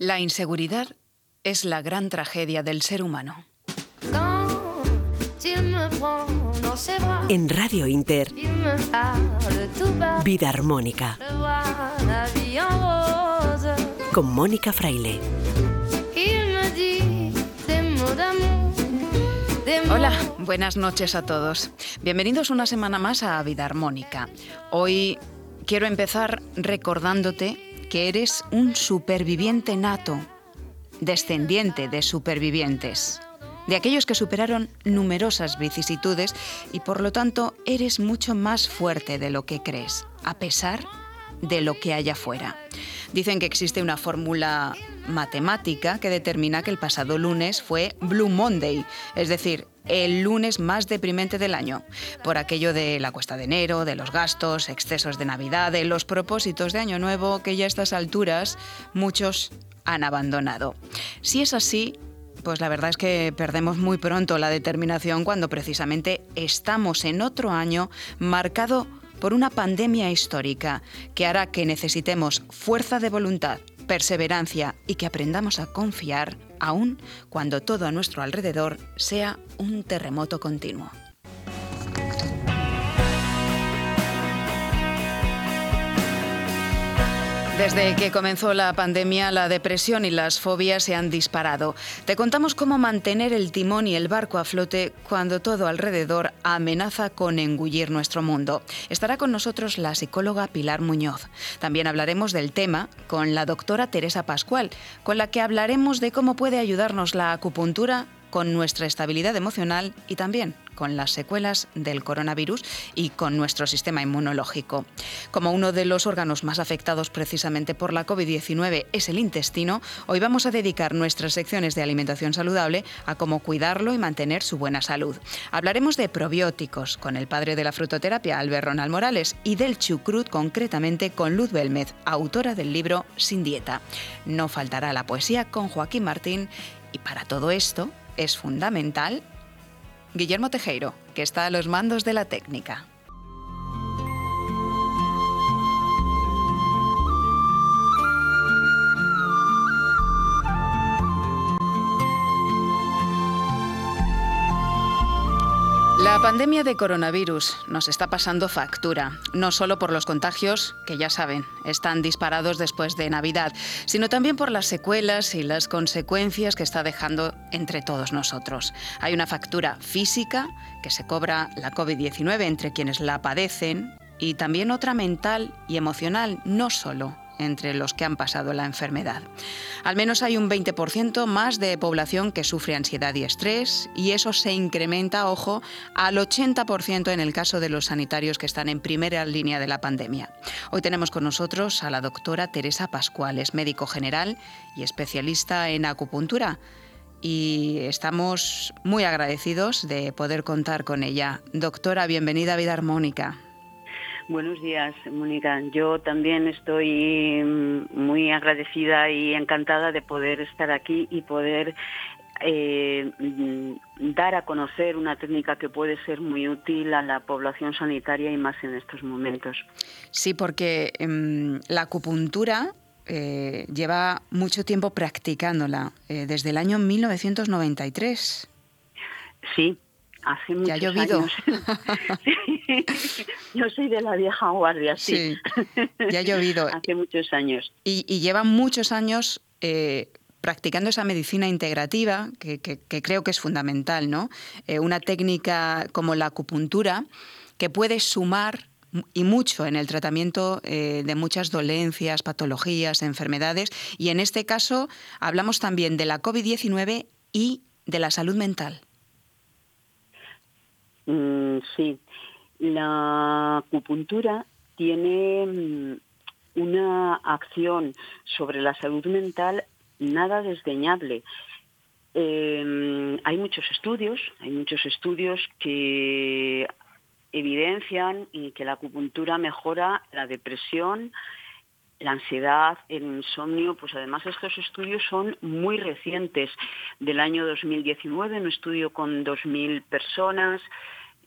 La inseguridad es la gran tragedia del ser humano. En Radio Inter, Vida Armónica. Con Mónica Fraile. Hola, buenas noches a todos. Bienvenidos una semana más a Vida Armónica. Hoy quiero empezar recordándote que eres un superviviente nato, descendiente de supervivientes, de aquellos que superaron numerosas vicisitudes y por lo tanto eres mucho más fuerte de lo que crees, a pesar de lo que haya fuera. Dicen que existe una fórmula matemática que determina que el pasado lunes fue Blue Monday, es decir, el lunes más deprimente del año, por aquello de la cuesta de enero, de los gastos, excesos de Navidad, de los propósitos de Año Nuevo que ya a estas alturas muchos han abandonado. Si es así, pues la verdad es que perdemos muy pronto la determinación cuando precisamente estamos en otro año marcado por una pandemia histórica que hará que necesitemos fuerza de voluntad, perseverancia y que aprendamos a confiar aun cuando todo a nuestro alrededor sea un terremoto continuo. Desde que comenzó la pandemia, la depresión y las fobias se han disparado. Te contamos cómo mantener el timón y el barco a flote cuando todo alrededor amenaza con engullir nuestro mundo. Estará con nosotros la psicóloga Pilar Muñoz. También hablaremos del tema con la doctora Teresa Pascual, con la que hablaremos de cómo puede ayudarnos la acupuntura con nuestra estabilidad emocional y también con las secuelas del coronavirus y con nuestro sistema inmunológico. Como uno de los órganos más afectados precisamente por la COVID-19 es el intestino, hoy vamos a dedicar nuestras secciones de alimentación saludable a cómo cuidarlo y mantener su buena salud. Hablaremos de probióticos con el padre de la frutoterapia, Albert Ronald Morales, y del chucrut concretamente con Luz Belmez, autora del libro Sin Dieta. No faltará la poesía con Joaquín Martín y para todo esto es fundamental Guillermo Tejeiro, que está a los mandos de la técnica. La pandemia de coronavirus nos está pasando factura, no solo por los contagios, que ya saben, están disparados después de Navidad, sino también por las secuelas y las consecuencias que está dejando entre todos nosotros. Hay una factura física que se cobra la COVID-19 entre quienes la padecen y también otra mental y emocional, no solo entre los que han pasado la enfermedad. Al menos hay un 20% más de población que sufre ansiedad y estrés y eso se incrementa, ojo, al 80% en el caso de los sanitarios que están en primera línea de la pandemia. Hoy tenemos con nosotros a la doctora Teresa Pascual, es médico general y especialista en acupuntura y estamos muy agradecidos de poder contar con ella. Doctora, bienvenida a Vida Armónica. Buenos días, Mónica. Yo también estoy mm, muy agradecida y encantada de poder estar aquí y poder eh, mm, dar a conocer una técnica que puede ser muy útil a la población sanitaria y más en estos momentos. Sí, porque em, la acupuntura eh, lleva mucho tiempo practicándola, eh, desde el año 1993. Sí, hace muchos ya ha llovido. años. Yo soy de la vieja guardia, sí. ya ha llovido. hace muchos años. Y, y llevan muchos años eh, practicando esa medicina integrativa, que, creo que es fundamental, ¿no? Eh, una técnica como la acupuntura, que puede sumar y mucho en el tratamiento eh, de muchas dolencias, patologías, enfermedades. Y en este caso hablamos también de la COVID-19 y de la salud mental. Mm, sí, la acupuntura tiene mm, una acción sobre la salud mental nada desdeñable. Em, hay muchos estudios, hay muchos estudios que evidencian que la acupuntura mejora la depresión, la ansiedad, el insomnio, pues además estos estudios son muy recientes, del año 2019, un estudio con 2.000 personas,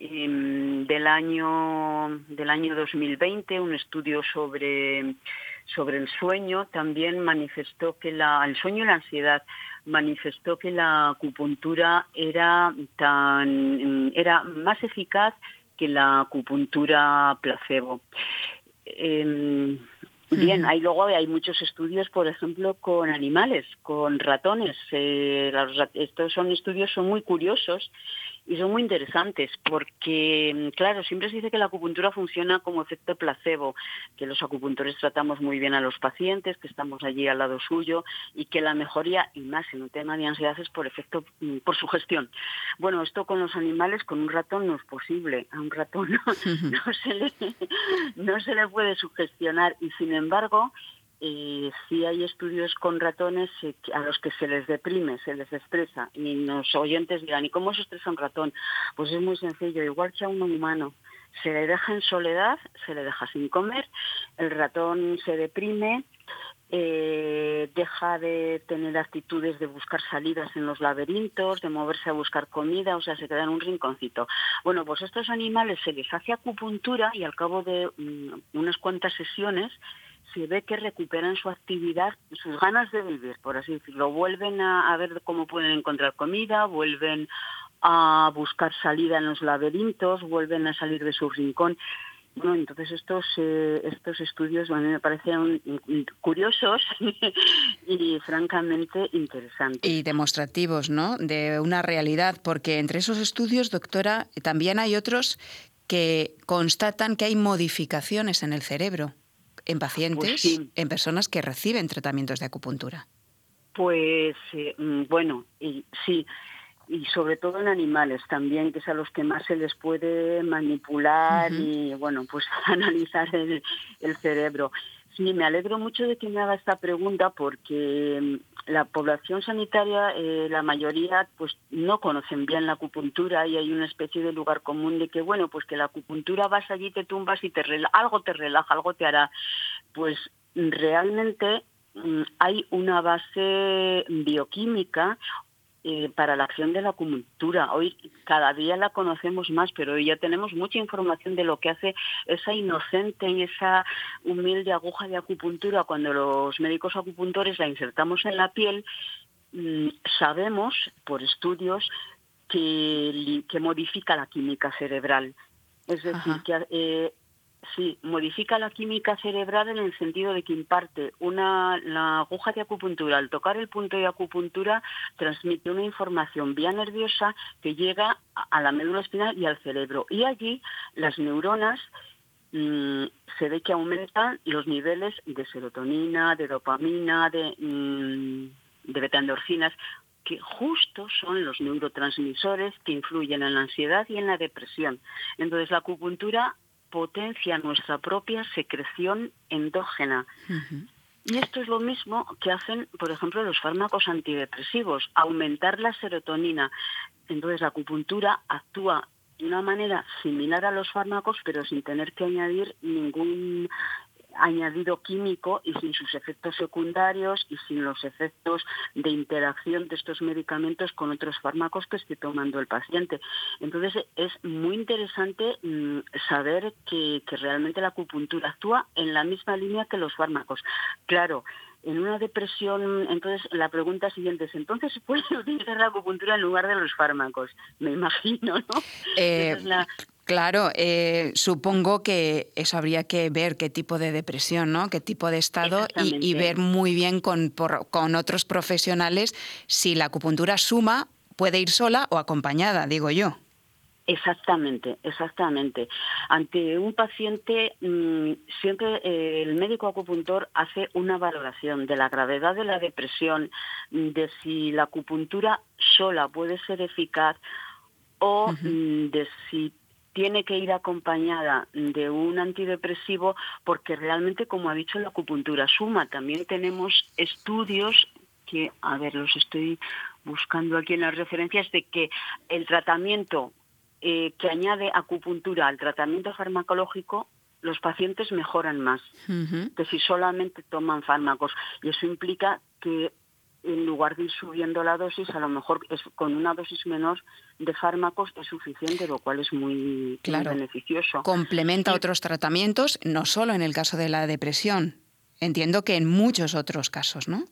del año del año 2020 un estudio sobre sobre el sueño también manifestó que la, el sueño y la ansiedad manifestó que la acupuntura era tan era más eficaz que la acupuntura placebo. Em, bien, hay luego hay muchos estudios, por ejemplo, con animales, con ratones. Eh, estos son estudios son muy curiosos y son muy interesantes porque, mm, claro, siempre se dice que la acupuntura funciona como efecto placebo, que los acupuntores tratamos muy bien a los pacientes, que estamos allí al lado suyo y que la mejoría, y más en un tema de ansiedad, es por efecto, mm, por su gestión. Bueno, esto con los animales, con un ratón no es posible. A un ratón no, se, le, no se le puede sugestionar y, sin embargo, eh, sí hay estudios con ratones a los que se les deprime, se les estresa. Y los oyentes dirán, ¿y cómo se estresa un ratón? Pues es muy sencillo, igual que a un humano. Se le deja en soledad, se le deja sin comer, el ratón se deprime, eh, deja de tener actitudes de buscar salidas en los laberintos, de moverse a buscar comida, o sea, se queda en un rinconcito. Bueno, pues estos animales se les hace acupuntura y al cabo de mm, unas cuantas sesiones se ve que recuperan su actividad, sus ganas de vivir, por así decirlo. Vuelven a, ver cómo pueden encontrar comida, vuelven a buscar salida en los laberintos, vuelven a salir de su rincón. Bueno, entonces estos eh, estos estudios a mí me parecen curiosos y francamente interesantes. Y demostrativos, ¿no? De una realidad, porque entre esos estudios, doctora, también hay otros que constatan que hay modificaciones en el cerebro en pacientes, pues en personas que reciben tratamientos de acupuntura. Pues eh, mm, bueno, y, sí, y sobre todo en animales también, que es a los que más se les puede manipular y bueno, pues analizar el, el cerebro. Sí, me alegro mucho de que me haga esta pregunta porque mm, la población sanitaria, eh, la mayoría, pues no conocen bien la acupuntura y hay una especie de lugar común de que, bueno, pues que la acupuntura vas allí, te tumbas y te algo te relaja, algo te hará. Pues realmente mm, hay una base bioquímica eh, para la acción de la acupuntura. Hoy cada día la conocemos más, pero hoy ya tenemos mucha información de lo que hace esa inocente y esa humilde aguja de acupuntura cuando los médicos acupuntores la insertamos en la piel. Mm, sabemos por estudios que, que modifica la química cerebral. Es decir, que eh, Sí, modifica la química cerebral en el sentido de que imparte una la aguja de acupuntura al tocar el punto de acupuntura transmite una información vía nerviosa que llega a la médula espinal y al cerebro y allí las neuronas mm, se ve que aumentan los niveles de serotonina, de dopamina, de mm, de beta-endorfinas que justo son los neurotransmisores que influyen en la ansiedad y en la depresión. Entonces la acupuntura potencia nuestra propia secreción endógena. Y esto es lo mismo que hacen, por ejemplo, los fármacos antidepresivos, aumentar la serotonina. Entonces la acupuntura actúa de una manera similar a los fármacos, pero sin tener que añadir ningún añadido químico y sin sus efectos secundarios y sin los efectos de interacción de estos medicamentos con otros fármacos que esté tomando el paciente. Entonces es muy interesante mm, saber que, que realmente la acupuntura actúa en la misma línea que los fármacos. Claro, en una depresión, entonces la pregunta siguiente es, ¿entonces puede utilizar la acupuntura en lugar de los fármacos? Me imagino, ¿no? Eh, claro, eh, supongo que eso habría que ver qué tipo de depresión, ¿no? Qué tipo de estado y, ver muy bien con, con otros profesionales si la acupuntura suma, puede ir sola o acompañada, digo yo. Exactamente, exactamente. Ante un paciente, mm, siempre eh, el médico acupuntor hace una valoración de la gravedad de la depresión, de si la acupuntura sola puede ser eficaz o mm, de si tiene que ir acompañada de un antidepresivo porque realmente, como ha dicho, la acupuntura suma. También tenemos estudios que, a ver, los estoy buscando aquí en las referencias, de que el tratamiento eh, que añade acupuntura al tratamiento farmacológico, los pacientes mejoran más que si solamente toman fármacos. Y eso implica que en lugar de ir subiendo la dosis, a lo mejor es, con una dosis menor de fármacos es suficiente, lo cual es muy, beneficioso. Complementa otros tratamientos, no solo en el caso de la depresión, entiendo que en muchos otros casos, ¿no?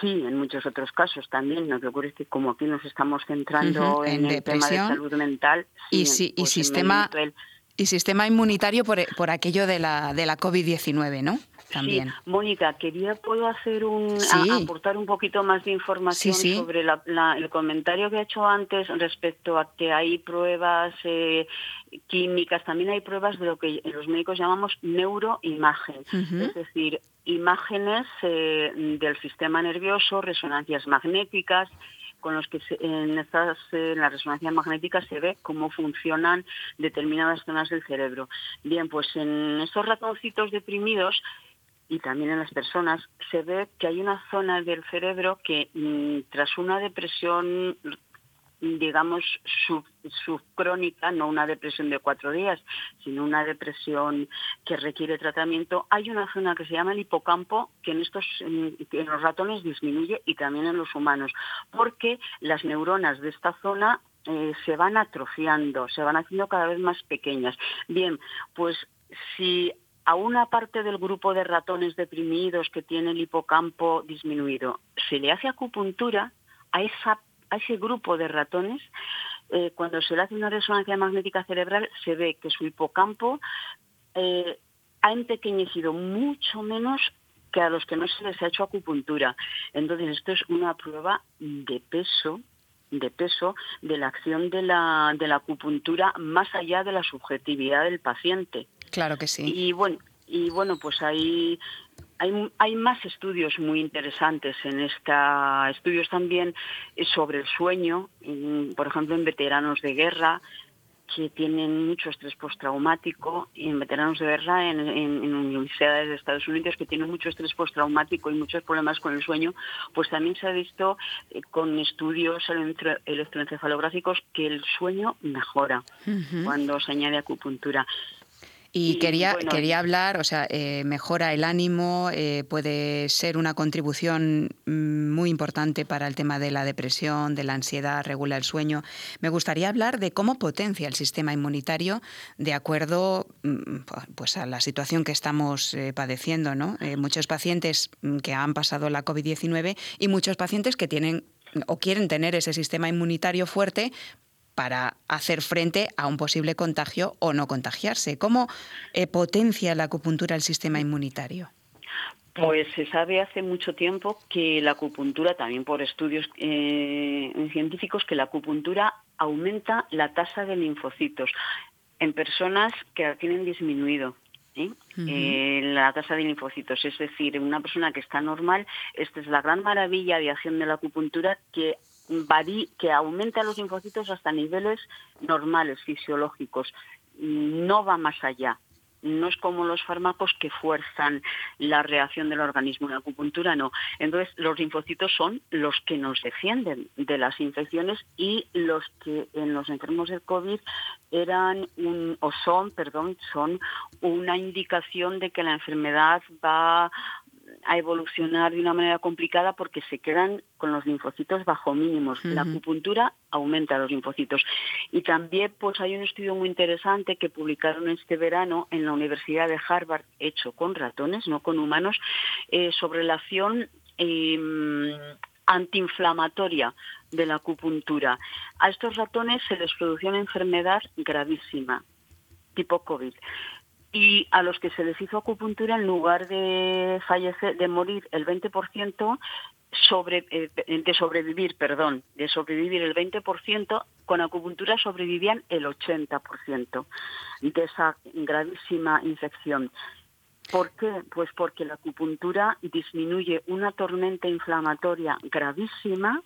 Sí, en muchos otros casos también. Lo que ocurre es que como aquí nos estamos centrando en, el tema de salud mental y, y pues sistema y sistema inmunitario por, por aquello de la de la COVID-19, ¿no? Sí, Mónica, quería puedo hacer un aportar un poquito más de información sobre el comentario que he hecho antes respecto a que hay pruebas eh, químicas, también hay pruebas de lo que los médicos llamamos neuroimagen, es decir, imágenes eh, del sistema nervioso, resonancias magnéticas con los que en estas en las resonancias magnéticas se ve cómo funcionan determinadas zonas del cerebro. Bien, pues en estos ratoncitos deprimidos y también en las personas, se ve que hay una zona del cerebro que mm, tras una depresión digamos, subcrónica, no una depresión de cuatro días, sino una depresión que requiere tratamiento, hay una zona que se llama el hipocampo que en, estos, en los ratones disminuye y también en los humanos, porque las neuronas de esta zona eh, se van atrofiando, se van haciendo cada vez más pequeñas. Bien, pues si a una parte del grupo de ratones deprimidos que tiene el hipocampo disminuido se le hace acupuntura, a, ese grupo de ratones, eh, cuando se le hace una resonancia magnética cerebral, se ve que su hipocampo eh, ha empequeñecido mucho menos que a los que no se les ha hecho acupuntura. Entonces, esto es una prueba de peso de peso de la acción de la, de la acupuntura más allá de la subjetividad del paciente. Claro que sí. Y bueno, y bueno pues hay, hay, hay más estudios muy interesantes en esta, estudios también sobre el sueño, por ejemplo en veteranos de guerra, que tienen mucho estrés postraumático y en veteranos de guerra en, universidades de Estados Unidos que tienen mucho estrés postraumático y muchos problemas con el sueño, pues también se ha visto eh, con estudios electroencefalográficos que el sueño mejora cuando se añade acupuntura. Y, quería, quería hablar, o sea, eh, mejora el ánimo, eh, puede ser una contribución mm, muy importante para el tema de la depresión, de la ansiedad, regula el sueño. Me gustaría hablar de cómo potencia el sistema inmunitario de acuerdo mm, pues a la situación que estamos eh, padeciendo, ¿no? muchos pacientes mm, que han pasado la COVID-19 y muchos pacientes que tienen o quieren tener ese sistema inmunitario fuerte para hacer frente a un posible contagio o no contagiarse. ¿Cómo eh, potencia la acupuntura el sistema inmunitario? Pues se sabe hace mucho tiempo que la acupuntura, también por estudios eh, científicos, que la acupuntura aumenta la tasa de linfocitos en personas que la tienen disminuido. ¿eh? la tasa de linfocitos, es decir, una persona que está normal, esta es la gran maravilla de acción de la acupuntura que que aumenta los linfocitos hasta niveles normales, fisiológicos. No va más allá. No es como los fármacos que fuerzan la reacción del organismo. En acupuntura no. Entonces, los linfocitos son los que nos defienden de las infecciones y los que en los enfermos del COVID eran un, o son, perdón, son una indicación de que la enfermedad va a evolucionar de una manera complicada porque se quedan con los linfocitos bajo mínimos. La acupuntura aumenta los linfocitos. Y también pues hay un estudio muy interesante que publicaron este verano en la Universidad de Harvard, hecho con ratones, no con humanos, eh, sobre la acción em, antiinflamatoria de la acupuntura. A estos ratones se les produjo una enfermedad gravísima, tipo COVID y a los que se les hizo acupuntura en lugar de fallecer de morir el 20% sobre eh, de sobrevivir, perdón, de sobrevivir el 20%, con acupuntura sobrevivían el 80% de esa gravísima infección. ¿Por qué? Pues porque la acupuntura disminuye una tormenta inflamatoria gravísima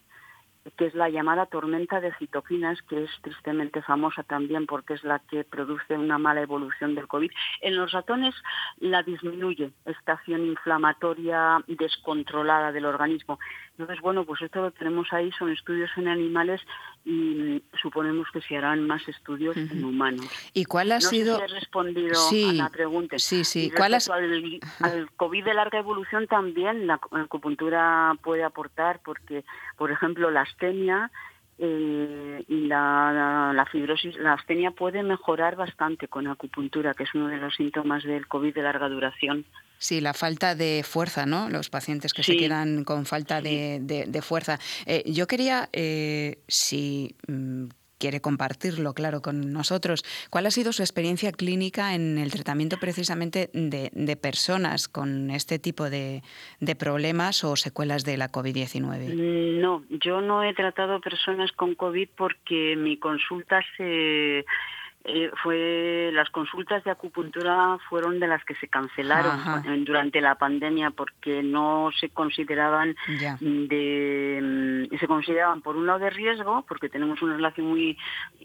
que es la llamada tormenta de citoquinas, que es tristemente famosa también porque es la que produce una mala evolución del COVID. En los ratones la disminuye esta acción inflamatoria descontrolada del organismo. Entonces, bueno, pues esto lo tenemos ahí, son estudios en animales y suponemos que se harán más estudios en humanos. ¿Y cuál ha sido? he respondido a la pregunta. Sí, sí. ¿Cuál al, al, COVID de larga evolución también la acupuntura puede aportar porque, por ejemplo, la astenia eh, la, la, fibrosis, la astenia puede mejorar bastante con acupuntura, que es uno de los síntomas del COVID de larga duración. Sí, la falta de fuerza, ¿no? Los pacientes que se quedan con falta de, fuerza. Eh, yo quería, eh, si mm, quiere compartirlo, claro, con nosotros. ¿Cuál ha sido su experiencia clínica en el tratamiento precisamente de, personas con este tipo de, de, problemas o secuelas de la COVID-19? Mm, no, yo no he tratado personas con COVID porque mi consulta se eh, fue las consultas de acupuntura fueron de las que se cancelaron durante la pandemia porque no se consideraban de mm, se consideraban por un lado de riesgo porque tenemos una relación muy,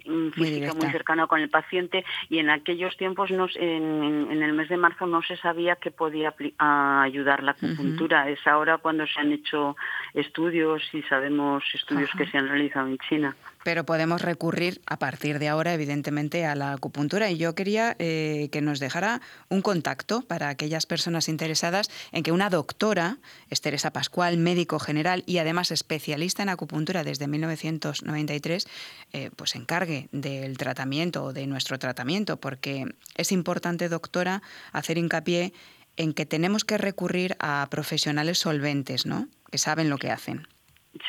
mm, física muy, cercana con el paciente y en aquellos tiempos en, el mes de marzo no se sabía que podía ayudar la acupuntura. Es ahora cuando se han hecho estudios y sabemos estudios que se han realizado en China pero podemos recurrir a partir de ahora, evidentemente, a la acupuntura. Y yo quería eh, que nos dejara un contacto para aquellas personas interesadas en que una doctora, es Teresa Pascual, médico general y además especialista en acupuntura desde 1993, eh, pues encargue del tratamiento o de nuestro tratamiento, porque es importante, doctora, hacer hincapié en que tenemos que recurrir a profesionales solventes, ¿no? Que saben lo que hacen.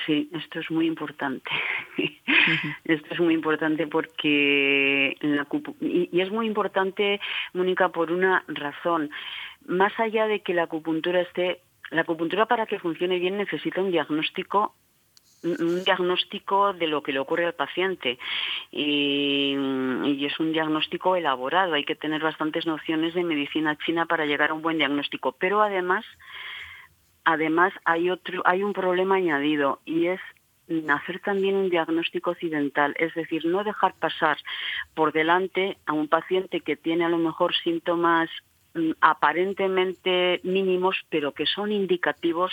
Sí, esto es muy importante. esto es muy importante porque la, y es muy importante, Mónica, por una razón. Más allá de que la acupuntura esté, la acupuntura para que funcione bien necesita un diagnóstico un diagnóstico de lo que le ocurre al paciente y, y, es un diagnóstico elaborado. Hay que tener bastantes nociones de medicina china para llegar a un buen diagnóstico, pero además además hay otro hay un problema añadido y es hacer también un diagnóstico occidental, es decir, no dejar pasar por delante a un paciente que tiene a lo mejor síntomas mm, aparentemente mínimos, pero que son indicativos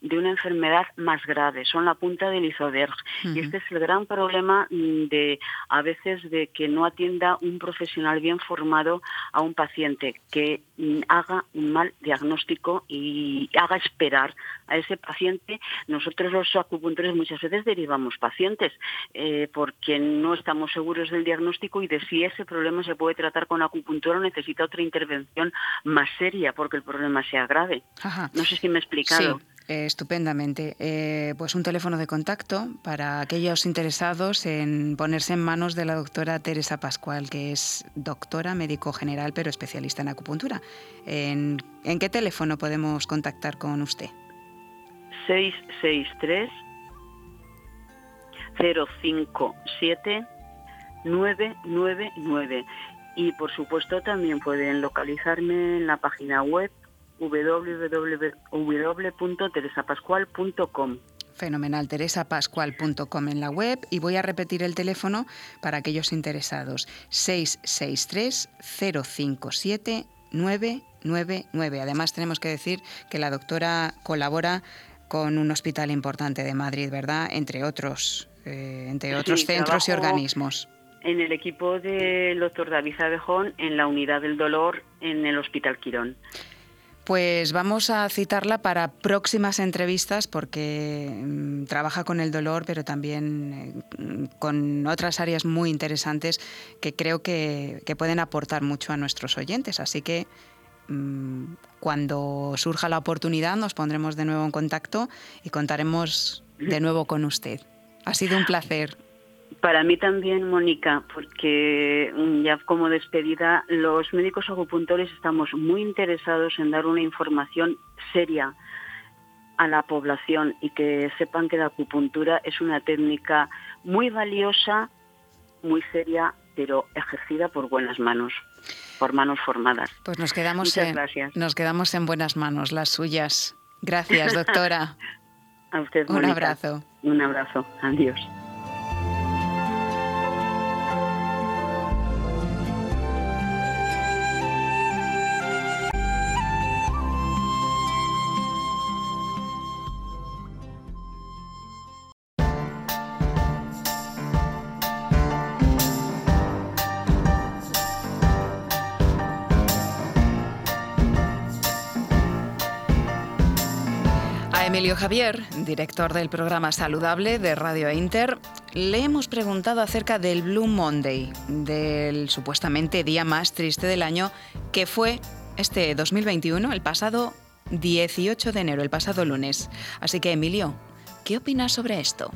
de una enfermedad más grave, son la punta del iceberg. Y este es el gran problema mm, de a veces de que no atienda un profesional bien formado a un paciente, que mm, haga un mal diagnóstico y haga esperar a ese paciente. Nosotros los acupuntores muchas veces derivamos pacientes eh, porque no estamos seguros del diagnóstico y de si ese problema se puede tratar con acupuntura o necesita otra intervención más seria porque el problema sea grave. No sé si me he explicado. Estupendamente. Eh, pues un teléfono de contacto para aquellos interesados en ponerse en manos de la doctora Teresa Pascual, que es doctora, médico general, pero especialista en acupuntura. ¿En, qué teléfono podemos contactar con usted? 663 057 999 y por supuesto también pueden localizarme en la página web www.teresapascual.com. Fenomenal, teresapascual.com en la web y voy a repetir el teléfono para aquellos interesados. 663-057-999. Además tenemos que decir que la doctora colabora con un hospital importante de Madrid, ¿verdad? Entre otros, eh, entre otros centros y organismos. En el equipo del doctor David Abejón, en la unidad del dolor, en el Hospital Quirón. Pues vamos a citarla para próximas entrevistas porque mm, trabaja con el dolor, pero también eh, con otras áreas muy interesantes que creo que, pueden aportar mucho a nuestros oyentes. Así que mm, cuando surja la oportunidad nos pondremos de nuevo en contacto y contaremos de nuevo con usted. Ha sido un placer. Para mí también, Mónica, porque mm, ya como despedida, los médicos acupuntores estamos muy interesados en dar una información seria a la población y que sepan que la acupuntura es una técnica muy valiosa, muy seria, pero ejercida por buenas manos, por manos formadas. Pues nos quedamos, en, nos quedamos en buenas manos, las suyas. Gracias, doctora. a usted, Un abrazo. Un abrazo. Adiós. Javier, director del programa Saludable de Radio Inter, le hemos preguntado acerca del Blue Monday, del supuestamente día más triste del año, que fue este 2021, el pasado 18 de enero, el pasado lunes. Así que, Emilio, ¿qué opinas sobre esto?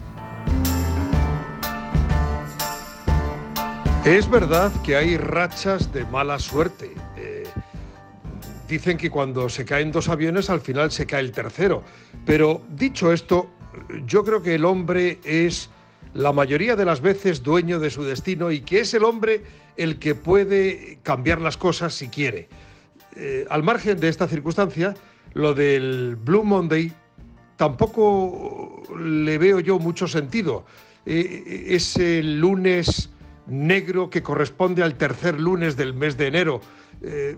Es verdad que hay rachas de mala suerte dicen que cuando se caen dos aviones al final se cae el tercero. Pero dicho esto, yo creo que el hombre es la mayoría de las veces dueño de su destino y que es el hombre el que puede cambiar las cosas si quiere. Eh, al margen de esta circunstancia, lo del Blue Monday tampoco le veo yo mucho sentido. Eh, es el lunes negro que corresponde al tercer lunes del mes de enero. Eh,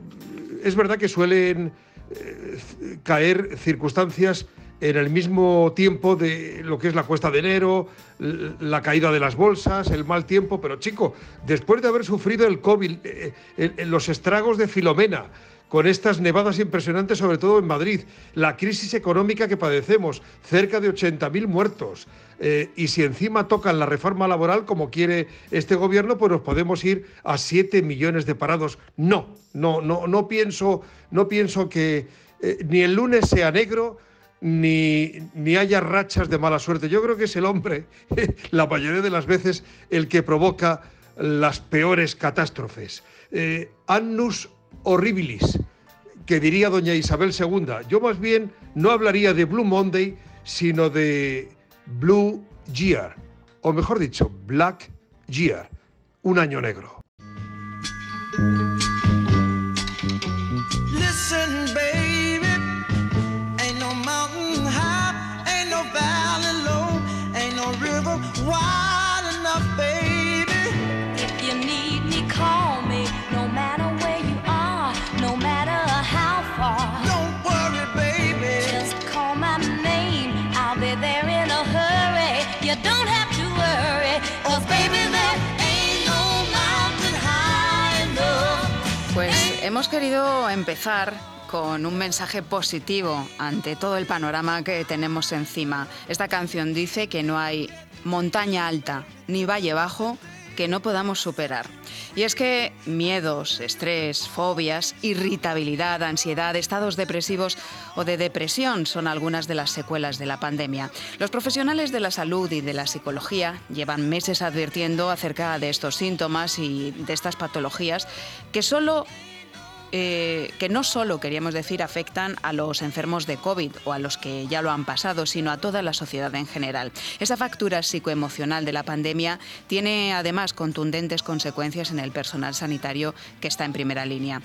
es verdad que suelen eh, caer circunstancias en el mismo tiempo de lo que es la cuesta de enero, la caída de las bolsas, el mal tiempo, pero chico, después de haber sufrido el COVID, eh, los estragos de Filomena, con estas nevadas impresionantes, sobre todo en Madrid, la crisis económica que padecemos, cerca de 80.000 muertos, eh, y si encima tocan la reforma laboral como quiere este gobierno, pues nos podemos ir a 7 millones de parados. No, no, no, no pienso, no pienso que eh, ni el lunes sea negro, ni, ni, haya rachas de mala suerte. Yo creo que es el hombre, la mayoría de las veces, el que provoca las peores catástrofes. Eh, annus horribilis, que diría doña Isabel II. Yo más bien no hablaría de Blue Monday, sino de Blue Year, o mejor dicho, Black Year, un año negro. Hemos querido empezar con un mensaje positivo ante todo el panorama que tenemos encima. Esta canción dice que no hay montaña alta ni valle bajo que no podamos superar. Y es que miedos, estrés, fobias, irritabilidad, ansiedad, estados depresivos o de depresión son algunas de las secuelas de la pandemia. Los profesionales de la salud y de la psicología llevan meses advirtiendo acerca de estos síntomas y de estas patologías que solo eh, que no solo, queríamos decir, afectan a los enfermos de COVID o a los que ya lo han pasado, sino a toda la sociedad en general. Esa factura psicoemocional de la pandemia tiene además contundentes consecuencias en el personal sanitario que está en primera línea.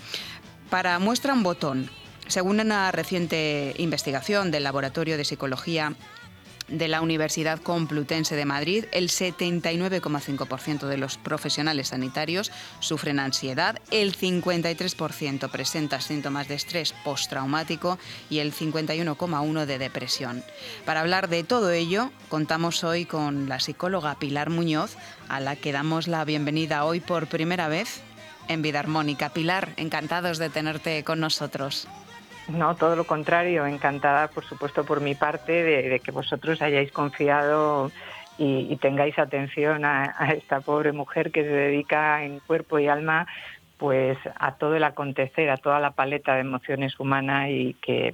Para muestra un botón, según una reciente investigación del Laboratorio de Psicología de la Universidad Complutense de Madrid, el 79,5% de los profesionales sanitarios sufren ansiedad, el 53% presenta síntomas de estrés postraumático y el 51,1% de depresión. Para hablar de todo ello, contamos hoy con la psicóloga Pilar Muñoz, a la que damos la bienvenida hoy por primera vez en Vida Armónica. Pilar, encantados de tenerte con nosotros. No, todo lo contrario, encantada, por supuesto, por mi parte, de, que vosotros hayáis confiado y, tengáis atención a, esta pobre mujer que se dedica en cuerpo y alma pues a todo el acontecer, a toda la paleta de emociones humanas y que,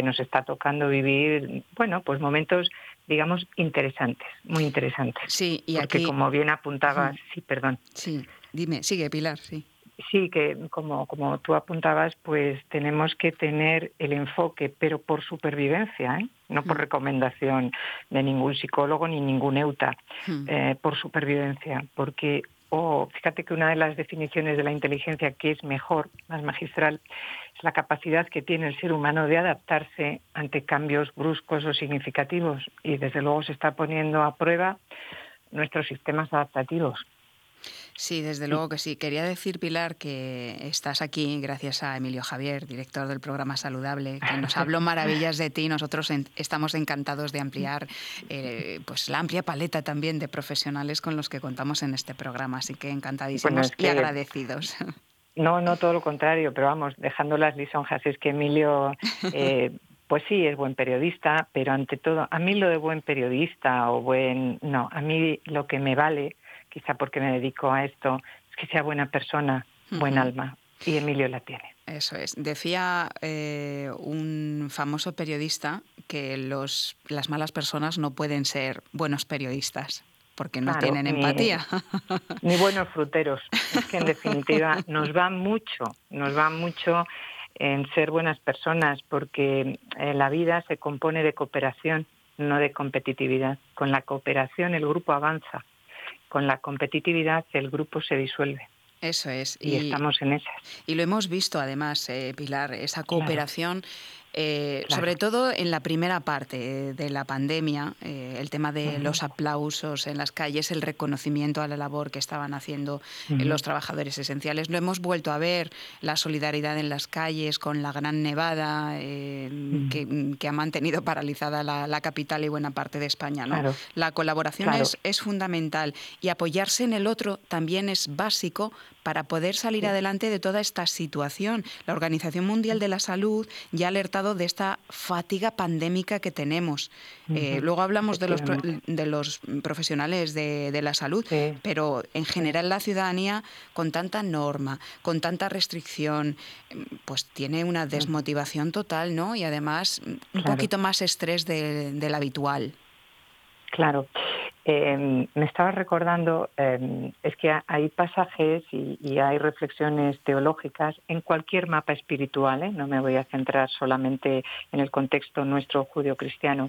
nos está tocando vivir, bueno, pues momentos digamos interesantes, muy interesantes. Sí, y Porque como bien apuntabas, sí, perdón. Sí, dime, sigue Pilar, sí sí, que como, como tú apuntabas, pues tenemos que tener el enfoque, pero por supervivencia, ¿eh? no por recomendación de ningún psicólogo ni ningún EUTA, eh, por supervivencia, porque oh, fíjate que una de las definiciones de la inteligencia que es mejor, más magistral, es la capacidad que tiene el ser humano de adaptarse ante cambios bruscos o significativos y desde luego se está poniendo a prueba nuestros sistemas adaptativos. Sí, desde luego que sí. Quería decir, Pilar, que estás aquí gracias a Emilio Javier, director del programa Saludable, que nos habló maravillas de ti. Nosotros estamos encantados de ampliar eh, pues la amplia paleta también de profesionales con los que contamos en este programa. Así que encantadísimos y agradecidos. No, no todo lo contrario, pero vamos, dejando las lisonjas, es que Emilio eh, pues sí, es buen periodista, pero ante todo, a mí lo de buen periodista o buen... No, a mí lo que me vale, quizá porque me dedico a esto, es que sea buena persona, buen alma. Y Emilio la tiene. Eso es. Decía eh, un famoso periodista que los, las malas personas no pueden ser buenos periodistas porque no tienen empatía. Ni, buenos fruteros. Es que en definitiva nos va mucho, nos va mucho en ser buenas personas, porque eh, la vida se compone de cooperación, no de competitividad. Con la cooperación el grupo avanza, con la competitividad el grupo se disuelve. Eso es. Y, estamos en esas. Y lo hemos visto además, eh, Pilar, esa cooperación. Eh, sobre todo en la primera parte de la pandemia, eh, el tema de los aplausos en las calles, el reconocimiento a la labor que estaban haciendo los trabajadores esenciales. Lo hemos vuelto a ver, la solidaridad en las calles con la gran nevada que, ha mantenido paralizada la, capital y buena parte de España. ¿no? La colaboración es, es fundamental y apoyarse en el otro también es básico para poder salir adelante de toda esta situación. La Organización Mundial de la Salud ya ha alertado de esta fatiga pandémica que tenemos. Eh, luego hablamos de los, de los profesionales de, la salud, pero en general la ciudadanía, con tanta norma, con tanta restricción, pues tiene una desmotivación total, ¿no? Y además un poquito más estrés del habitual. Claro. Em, me estaba recordando, em, es que hay pasajes y, hay reflexiones teológicas en cualquier mapa espiritual, ¿eh? no me voy a centrar solamente en el contexto nuestro judío-cristiano,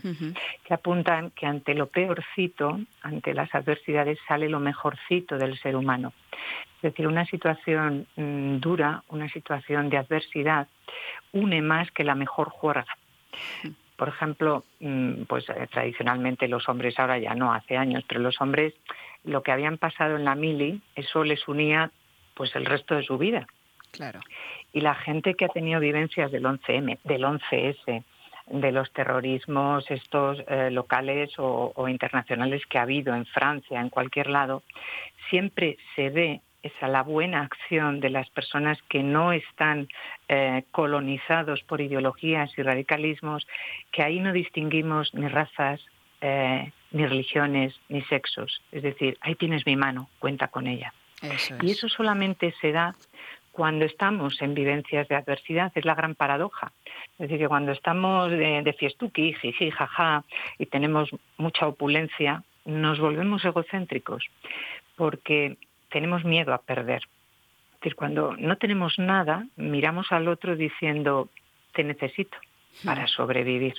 que apuntan que ante lo peorcito, ante las adversidades, sale lo mejorcito del ser humano. Es decir, una situación mm, dura, una situación de adversidad, une más que la mejor juerga. Por ejemplo, mm, pues eh, tradicionalmente los hombres, ahora ya no, hace años, pero los hombres, lo que habían pasado en la mili, eso les unía pues el resto de su vida. Claro. Y la gente que ha tenido vivencias del 11M, del 11S, de los terrorismos estos eh, locales o, internacionales que ha habido en Francia, en cualquier lado, siempre se ve esa la buena acción de las personas que no están eh, colonizados por ideologías y radicalismos, que ahí no distinguimos ni razas, eh, ni religiones, ni sexos. Es decir, ahí tienes mi mano, cuenta con ella. Y eso solamente se da cuando estamos en vivencias de adversidad, es la gran paradoja. Es decir, que cuando estamos de, de fiestuki, jiji, jaja, y tenemos mucha opulencia, nos volvemos egocéntricos, porque tenemos miedo a perder. Es decir, cuando no tenemos nada, miramos al otro diciendo, te necesito para sobrevivir.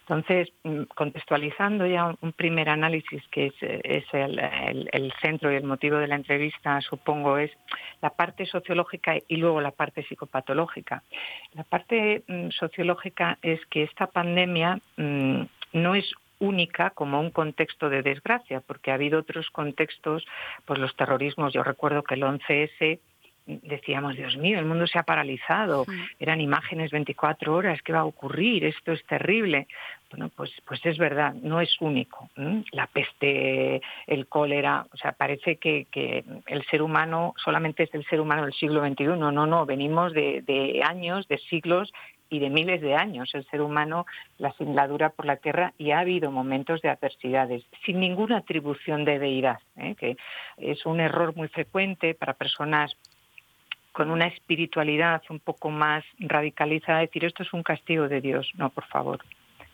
Entonces, mm, contextualizando ya un primer análisis, que es, el, centro y el motivo de la entrevista, supongo, es la parte sociológica y luego la parte psicopatológica. La parte mm, sociológica es que esta pandemia mm, no es única como un contexto de desgracia, porque ha habido otros contextos, pues los terrorismos, yo recuerdo que el 11S decíamos, Dios mío, el mundo se ha paralizado, eran imágenes 24 horas, ¿qué va a ocurrir? Esto es terrible. Bueno, pues, pues es verdad, no es único. La peste, el cólera, o sea, parece que, que, el ser humano solamente es el ser humano del siglo XXI. No, no, venimos de, de años, de siglos y de miles de años el ser humano la singladura por la tierra y ha habido momentos de adversidades sin ninguna atribución de deidad, ¿eh? que es un error muy frecuente para personas con una espiritualidad un poco más radicalizada, decir esto es un castigo de Dios. No, por favor.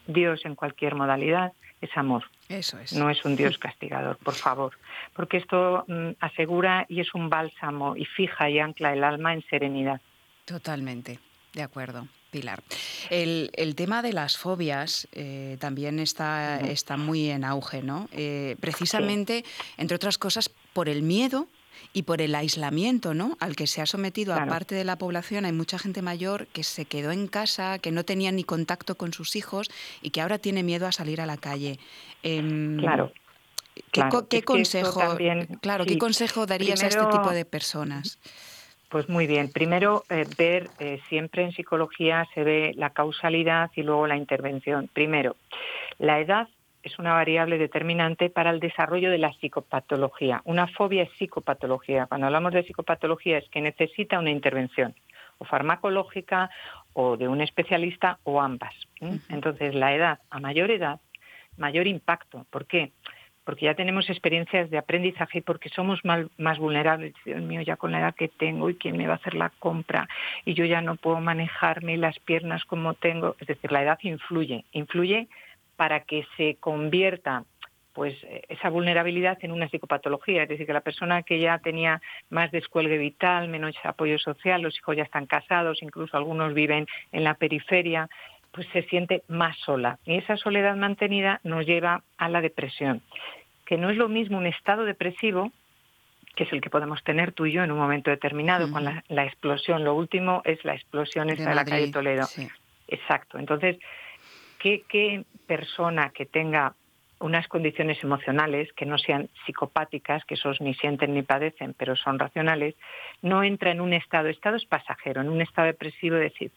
Dios en cualquier modalidad es amor. Eso es. No es un Dios castigador, por favor. Porque esto mm, asegura y es un bálsamo y fija y ancla el alma en serenidad. Totalmente, de acuerdo. Pilar. El, tema de las fobias eh, también está, está muy en auge, ¿no? Eh, precisamente, entre otras cosas, por el miedo y por el aislamiento ¿no? al que se ha sometido a parte de la población. Hay mucha gente mayor que se quedó en casa, que no tenía ni contacto con sus hijos y que ahora tiene miedo a salir a la calle. Em, claro. ¿Qué, consejo, claro, ¿qué consejo darías a este tipo de personas? Pues muy bien. Primero, eh, ver, eh, siempre en psicología se ve la causalidad y luego la intervención. Primero, la edad es una variable determinante para el desarrollo de la psicopatología. Una fobia es psicopatología. Cuando hablamos de psicopatología es que necesita una intervención o farmacológica o de un especialista o ambas. Entonces, la edad, a mayor edad, mayor impacto. ¿Por qué? Porque ya tenemos experiencias de aprendizaje y porque somos más vulnerables. Dios mío, ya con la edad que tengo y quién me va a hacer la compra y yo ya no puedo manejarme las piernas como tengo. Es decir, la edad influye, influye para que se convierta pues esa vulnerabilidad en una psicopatología, es decir, que la persona que ya tenía más descuelgue vital, menos apoyo social, los hijos ya están casados, incluso algunos viven en la periferia, pues se siente más sola. Y esa soledad mantenida nos lleva a la depresión, que no es lo mismo un estado depresivo que es el que podemos tener tú y yo en un momento determinado, con la, explosión. Lo último es la explosión esta de, la calle Toledo. Exacto. Entonces, ¿qué, ¿qué persona que tenga unas condiciones emocionales que no sean psicopáticas, que esos ni sienten ni padecen, pero son racionales, no entra en un estado, estado es pasajero, en un estado depresivo decir,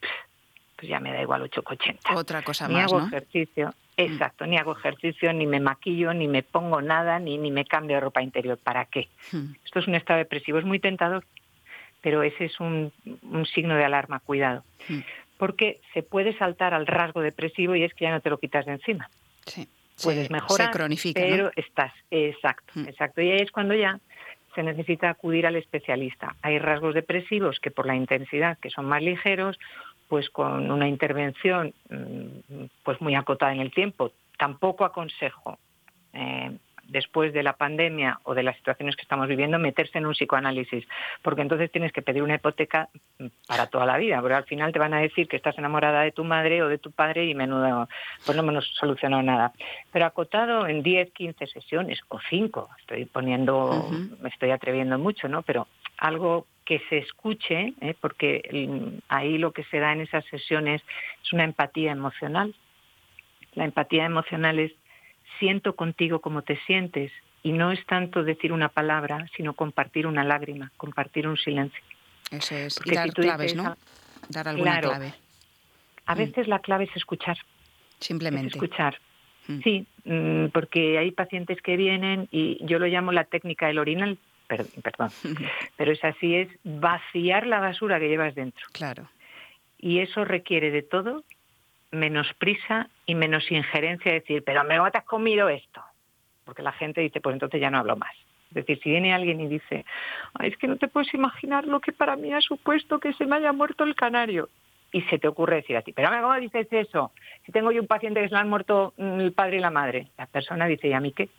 pues ya me da igual 8,80. Otra cosa ni más, hago ejercicio, mm. exacto, ni hago ejercicio, ni me maquillo, ni me pongo nada, ni, ni me cambio de ropa interior. ¿Para qué? Mm. Esto es un estado depresivo, es muy tentador, pero ese es un, signo de alarma, cuidado. Mm. Porque se puede saltar al rasgo depresivo y es que ya no te lo quitas de encima. Sí puedes mejorar, se cronifica, pero estás, exacto, exacto. Y ahí es cuando ya se necesita acudir al especialista. Hay rasgos depresivos que por la intensidad, que son más ligeros, pues con una intervención mm, pues muy acotada en el tiempo. Tampoco aconsejo eh, después de la pandemia o de las situaciones que estamos viviendo, meterse en un psicoanálisis, porque entonces tienes que pedir una hipoteca para toda la vida, porque al final te van a decir que estás enamorada de tu madre o de tu padre y menudo, pues no menos solucionado nada. Pero acotado en 10, 15 sesiones o 5, estoy poniendo, me estoy atreviendo mucho, ¿no? Pero algo que se escuche, ¿eh? porque ahí lo que se da en esas sesiones es una empatía emocional. La empatía emocional es siento contigo como te sientes y no es tanto decir una palabra, sino compartir una lágrima, compartir un silencio. Eso es, y dar claves, ¿no? Dar alguna clave. A mm. veces la clave es escuchar. Simplemente. escuchar. Mm. Sí, mm, porque hay pacientes que vienen y yo lo llamo la técnica del orinal, perdón, pero es así, es vaciar la basura que llevas dentro. Claro. Y eso requiere de todo menos prisa y menos injerencia, decir, pero me te has comido esto. Porque la gente dice, pues entonces ya no hablo más. Es decir, si viene alguien y dice, es que no te puedes imaginar lo que para mí ha supuesto que se me haya muerto el canario. Y se te ocurre decir a ti, pero ¿cómo dices eso? Si tengo yo un paciente que se le han muerto mm, el padre y la madre. La persona dice, ¿y a mí qué?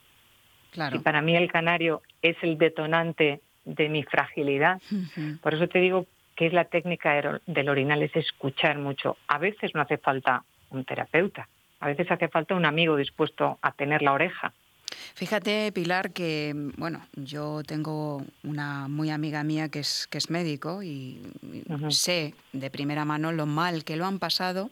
Claro. Y para mí el canario es el detonante de mi fragilidad. Por eso te digo que es la técnica del orinal, es escuchar mucho. A veces no hace falta un terapeuta, a veces hace falta un amigo dispuesto a tener la oreja. Fíjate, Pilar, que bueno, yo tengo una muy amiga mía que es, que es médico y sé de primera mano lo mal que lo han pasado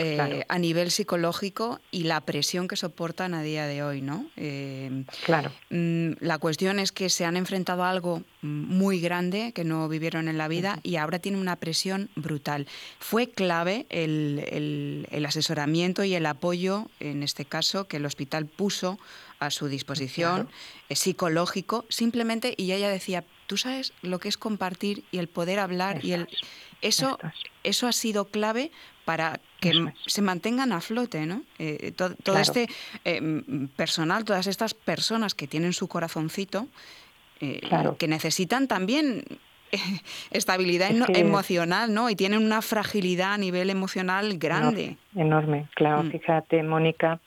eh, a nivel psicológico y la presión que soportan a día de hoy, ¿no? Eh, claro. Mm, la cuestión es que se han enfrentado a algo muy grande que no vivieron en la vida y ahora tienen una presión brutal. Fue clave el, asesoramiento y el apoyo, en este caso, que el hospital puso a su disposición, eh, psicológico, simplemente, y ella decía, tú sabes lo que es compartir y el poder hablar y el... Eso, eso ha sido clave para que se mantengan a flote, ¿no? Eh, todo, este eh, personal, todas estas personas que tienen su corazoncito, eh, que necesitan también estabilidad emocional, ¿no? Y tienen una fragilidad a nivel emocional grande. enorme, claro. Mm. Fíjate, Mónica,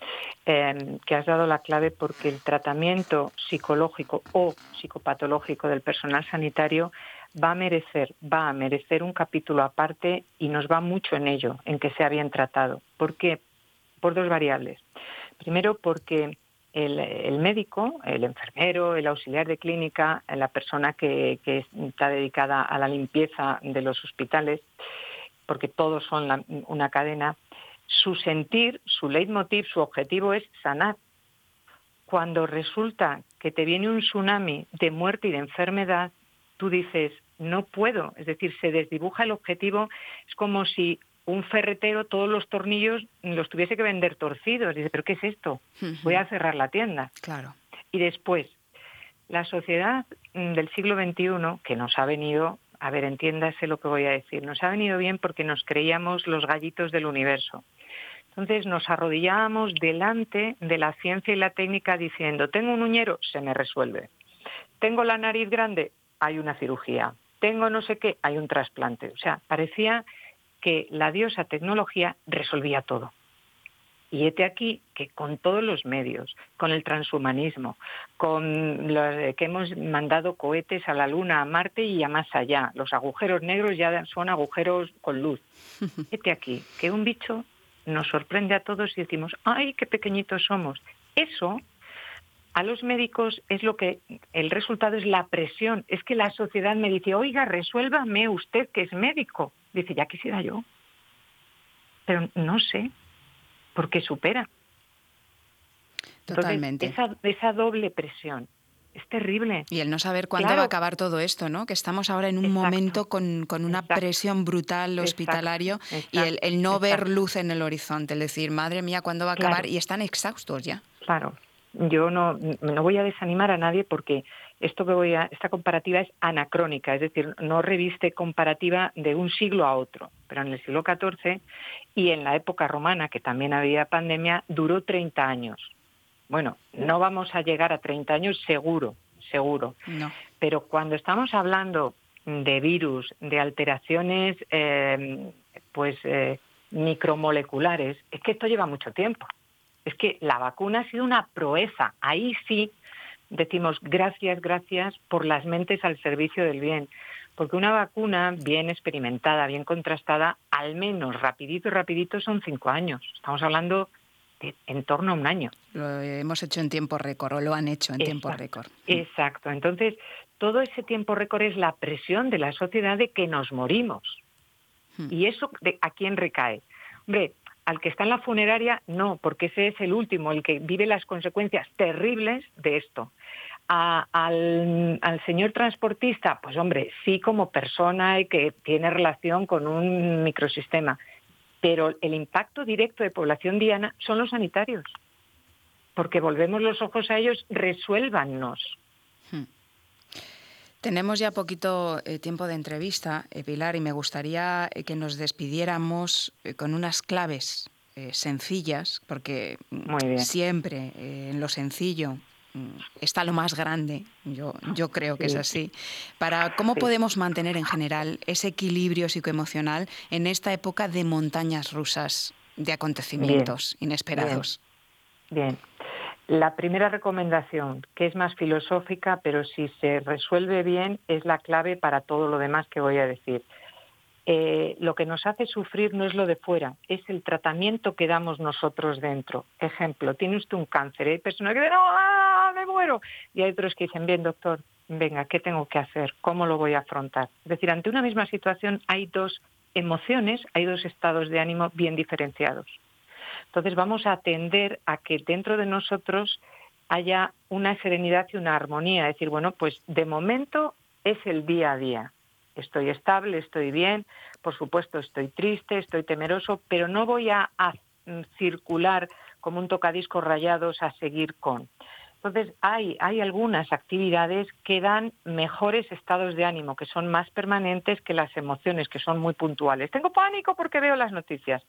em, que has dado la clave porque el tratamiento psicológico o psicopatológico del personal sanitario va a merecer, va a merecer un capítulo aparte y nos va mucho en ello, en que sea bien tratado. ¿Por qué? Por dos variables. Primero, porque el, médico, el enfermero, el auxiliar de clínica, la persona que, está dedicada a la limpieza de los hospitales, porque todos son una cadena, su sentir, su leitmotiv, su objetivo es sanar. Cuando resulta que te viene un tsunami de muerte y de enfermedad, tú dices, no puedo, es decir, se desdibuja el objetivo, es como si un ferretero todos los tornillos los tuviese que vender torcidos. Dice, pero ¿qué es esto? Voy a cerrar la tienda. Claro. Y después, la sociedad mm, del siglo XXI, que nos ha venido a ver, entiéndase lo que voy a decir, nos ha venido bien porque nos creíamos los gallitos del universo. Entonces nos arrodillábamos delante de la ciencia y la técnica diciendo, tengo un uñero, se me resuelve. Tengo la nariz grande, hay una cirugía. Tengo no sé qué, hay un trasplante. O sea, parecía que la diosa tecnología resolvía todo. Y hete aquí que con todos los medios, con el transhumanismo, con los que hemos mandado cohetes a la Luna, a Marte y a más allá, los agujeros negros ya son agujeros con luz. Hete aquí que un bicho nos sorprende a todos y decimos, ¡ay, qué pequeñitos somos! Eso a los médicos es lo que el resultado es la presión. Es que la sociedad me dice, oiga, resuélvame usted que es médico. Dice, ya quisiera yo. Pero no sé, porque supera. Totalmente. esa, esa doble presión es terrible. Y el no saber cuándo va a acabar todo esto, ¿no? Que estamos ahora en un momento con, una presión brutal hospitalario y el, no ver luz en el horizonte, el decir, madre mía, ¿cuándo va a acabar? Y están exhaustos ya. Claro. Yo no, no voy a desanimar a nadie porque esto que voy a, esta comparativa es anacrónica, es decir, no reviste comparativa de un siglo a otro, pero en el siglo XIV y en la época romana, que también había pandemia, duró 30 años. Bueno, no vamos a llegar a 30 años seguro, seguro. Pero cuando estamos hablando de virus, de alteraciones eh, pues eh, micromoleculares, es que esto lleva mucho tiempo. Es que la vacuna ha sido una proeza. Ahí sí decimos gracias, gracias por las mentes al servicio del bien. Porque una vacuna bien experimentada, bien contrastada, al menos rapidito, rapidito son cinco años. Estamos hablando en torno a un año. Lo hemos hecho en tiempo récord o lo han hecho en tiempo récord. Exacto. Entonces, todo ese tiempo récord es la presión de la sociedad de que nos morimos. Hmm. ¿Y eso de, a quién recae? Hombre, al que está en la funeraria, no, porque ese es el último, el que vive las consecuencias terribles de esto. al, al, señor transportista, pues hombre, sí como persona y que tiene relación con un microsistema, pero el impacto directo de población diana son los sanitarios, porque volvemos los ojos a ellos, resuélvannos. Tenemos ya poquito eh, tiempo de entrevista, eh, Pilar, y me gustaría eh, que nos despidiéramos con unas claves sencillas, porque siempre en lo sencillo Mm, está lo más grande, yo, yo creo que es así, para cómo podemos mantener en general ese equilibrio psicoemocional en esta época de montañas rusas, de acontecimientos inesperados. Bien. La primera recomendación, que es más filosófica, pero si se resuelve bien, es la clave para todo lo demás que voy a decir. Eh, lo que nos hace sufrir no es lo de fuera, es el tratamiento que damos nosotros dentro. Ejemplo, tiene usted un cáncer, hay personas que dicen, ¡ah, me muero! Y hay otros que dicen, bien, doctor, venga, ¿qué tengo que hacer? ¿Cómo lo voy a afrontar? Es decir, ante una misma situación hay dos emociones, hay dos estados de ánimo bien diferenciados. Entonces vamos a atender a que dentro de nosotros haya una serenidad y una armonía. Es decir, bueno, pues de momento es el día a día estoy estable, estoy bien, por supuesto estoy triste, estoy temeroso, pero no voy a, mm, circular como un tocadiscos rayados a seguir con. Entonces, hay, hay algunas actividades que dan mejores estados de ánimo, que son más permanentes que las emociones, que son muy puntuales. Tengo pánico porque veo las noticias.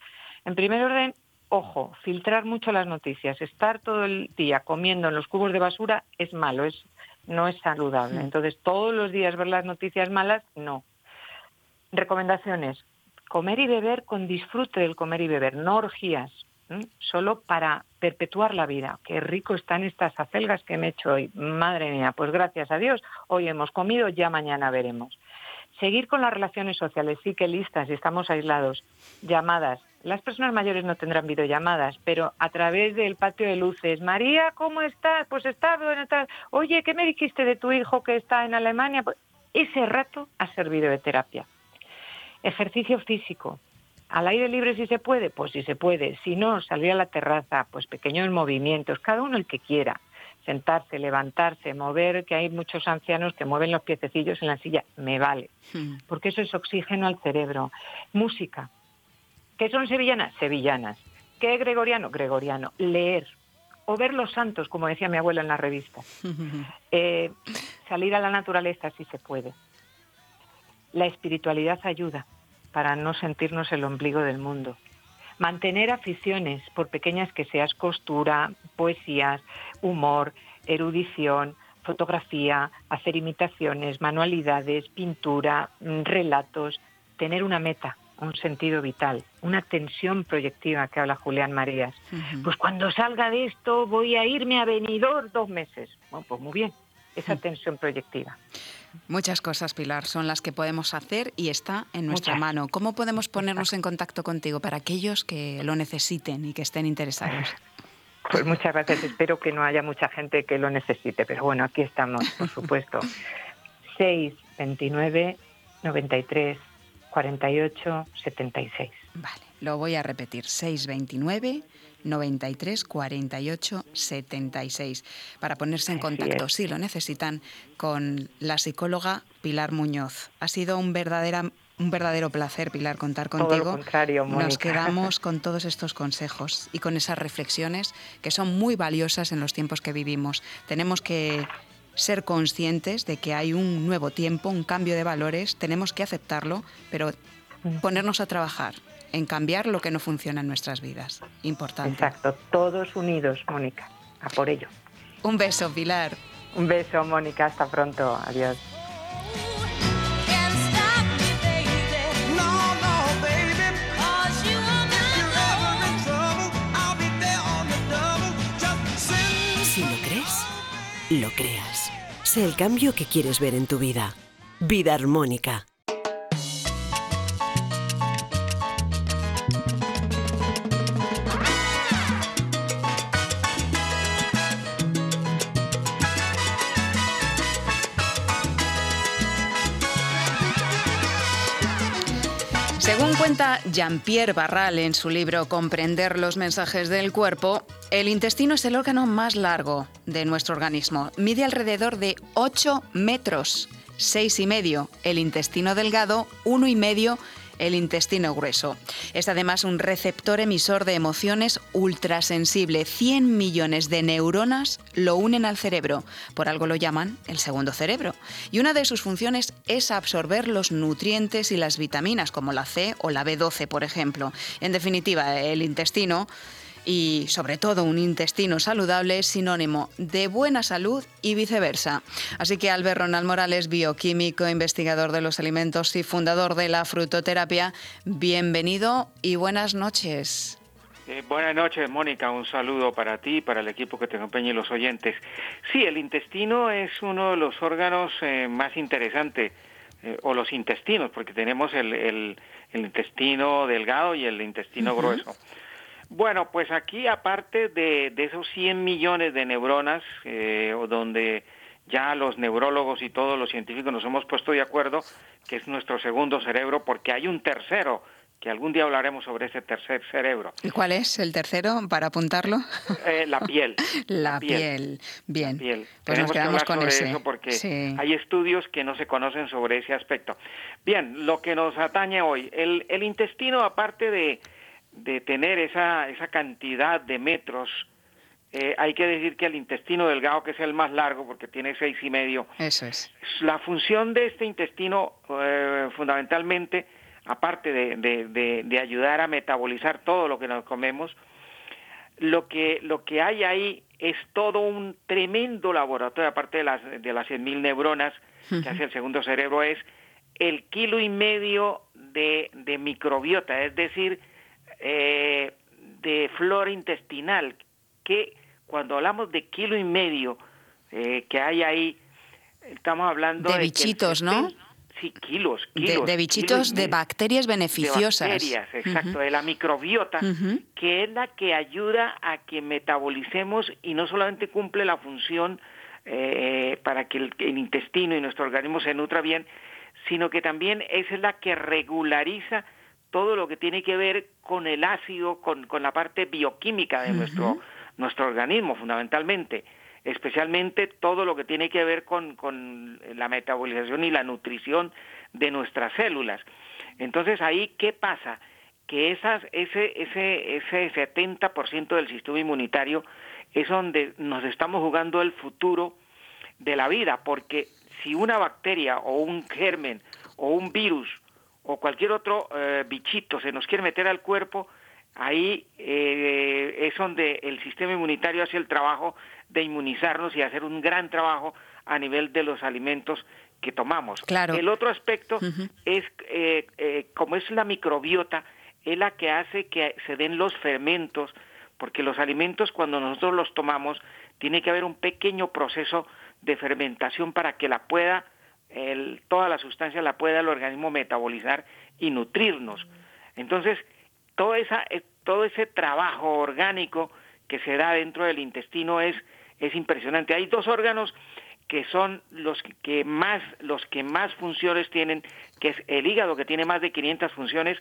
En primer orden, ojo, filtrar mucho las noticias. Estar todo el día comiendo en los cubos de basura es malo, es no es saludable. Entonces, todos los días ver las noticias malas, no. Recomendaciones. Comer y beber con disfrute del comer y beber, no orgías, solo para perpetuar la vida. Qué rico están estas acelgas que me he hecho hoy. Madre mía, pues gracias a Dios, hoy hemos comido, ya mañana veremos. Seguir con las relaciones sociales, sí que listas, y estamos aislados. Llamadas, las personas mayores no tendrán videollamadas, pero a través del patio de luces, María, ¿cómo estás? Pues está, bueno, tal. Oye, ¿qué me dijiste de tu hijo que está en Alemania? Pues ese rato ha servido de terapia. Ejercicio físico. Al aire libre si se puede, pues si se puede. Si no, salir a la terraza, pues pequeños movimientos, cada uno el que quiera. Sentarse, levantarse, mover, que hay muchos ancianos que mueven los piececillos en la silla, me vale. Hmm. Porque eso es oxígeno al cerebro. Música, ¿Qué son sevillanas? Sevillanas. ¿Qué gregoriano? Gregoriano. Leer. O ver los santos, como decía mi abuela en la revista. Eh, salir a la naturaleza si se puede. La espiritualidad ayuda para no sentirnos el ombligo del mundo. Mantener aficiones, por pequeñas que seas, costura, poesías, humor, erudición, fotografía, hacer imitaciones, manualidades, pintura, mm, relatos, tener una meta, un sentido vital, una tensión proyectiva que habla Julián Marías. Pues cuando salga de esto voy a irme a Benidorm dos meses. Bueno, pues muy bien, esa tensión proyectiva. Muchas cosas, Pilar, son las que podemos hacer y está en nuestra mano. ¿Cómo podemos ponernos en contacto contigo para aquellos que lo necesiten y que estén interesados? Pues muchas gracias. Espero que no haya mucha gente que lo necesite, pero bueno, aquí estamos, por supuesto. 629 93 48 76. Vale, lo voy a repetir. 629 93 48 76 para ponerse en contacto si lo necesitan con la psicóloga Pilar Muñoz. Ha sido un verdadera un verdadero placer, Pilar, contar contigo. contrario, Nos quedamos con todos estos consejos y con esas reflexiones que son muy valiosas en los tiempos que vivimos. Tenemos que ser conscientes de que hay un nuevo tiempo, un cambio de valores, tenemos que aceptarlo, pero ponernos a trabajar en cambiar lo que no funciona en nuestras vidas. Importante. Exacto, todos unidos, Mónica, a por ello. Un beso, Pilar. Un beso, Mónica, hasta pronto. Adiós. Si lo crees, lo creas. El cambio que quieres ver en tu vida. Vida armónica. Jean-Pierre Barral en su libro Comprender los mensajes del cuerpo, el intestino es el órgano más largo de nuestro organismo. Mide alrededor de 8 metros, 6 y medio el intestino delgado, 1 y medio el intestino grueso. Es además un receptor emisor de emociones ultrasensible. 100 millones de neuronas lo unen al cerebro. Por algo lo llaman el segundo cerebro. Y una de sus funciones es absorber los nutrientes y las vitaminas, como la C o la B12, por ejemplo. En definitiva, el intestino y sobre todo un intestino saludable es sinónimo de buena salud y viceversa. Así que Albert Ronald Morales, bioquímico, investigador de los alimentos y fundador de la frutoterapia, bienvenido y buenas noches. Eh, buenas noches, Mónica. Un saludo para ti, para el equipo que te acompaña y los oyentes. Sí, el intestino es uno de los órganos eh, más interesantes, eh, o los intestinos, porque tenemos el, intestino delgado y el intestino grueso. Bueno, pues aquí aparte de, esos 100 millones de neuronas, eh, donde ya los neurólogos y todos los científicos nos hemos puesto de acuerdo que es nuestro segundo cerebro, porque hay un tercero, que algún día hablaremos sobre ese tercer cerebro. ¿Y cuál es el tercero, para apuntarlo? Eh, la piel. la, piel. bien. Pues nos quedamos con eso porque hay estudios que no se conocen sobre ese aspecto. Bien, lo que nos atañe hoy, el intestino, aparte de de tener esa, esa cantidad de metros, eh, hay que decir que el intestino delgado, que es el más largo, porque tiene seis y medio, eso es. La función de este intestino, eh, fundamentalmente, aparte de, de, de, ayudar a metabolizar todo lo que nos comemos, lo que, lo que hay ahí es todo un tremendo laboratorio, aparte de las, de las 100.000 neuronas que hace el segundo cerebro, es el kilo y medio de, de microbiota, es decir, eh, de flora intestinal, que cuando hablamos de kilo y medio eh, que hay ahí, estamos hablando de, bichitos, ¿no? Sí, kilos, kilos de, bichitos, de bacterias beneficiosas. De bacterias, exacto, de la microbiota, que es la que ayuda a que metabolicemos y no solamente cumple la función eh, para que el, el, intestino y nuestro organismo se nutra bien, sino que también es la que regulariza todo lo que tiene que ver con el ácido, con, con la parte bioquímica de nuestro, nuestro organismo, fundamentalmente, especialmente todo lo que tiene que ver con, con la metabolización y la nutrición de nuestras células. Entonces, ahí, ¿qué pasa? Que esas, ese, ese, ese 70% del sistema inmunitario es donde nos estamos jugando el futuro de la vida, porque si una bacteria o un germen o un virus o cualquier otro eh, bichito se nos quiere meter al cuerpo, ahí eh, es donde el sistema inmunitario hace el trabajo de inmunizarnos y hacer un gran trabajo a nivel de los alimentos que tomamos. Claro. El otro aspecto es, eh, como es la microbiota, es la que hace que se den los fermentos, porque los alimentos cuando nosotros los tomamos, tiene que haber un pequeño proceso de fermentación para que la pueda el, toda la sustancia la pueda el organismo metabolizar y nutrirnos. Entonces, todo, esa, eh, todo ese trabajo orgánico que se da dentro del intestino es, es impresionante. Hay dos órganos que son los que más los que más funciones tienen, que es el hígado que tiene más de 500 funciones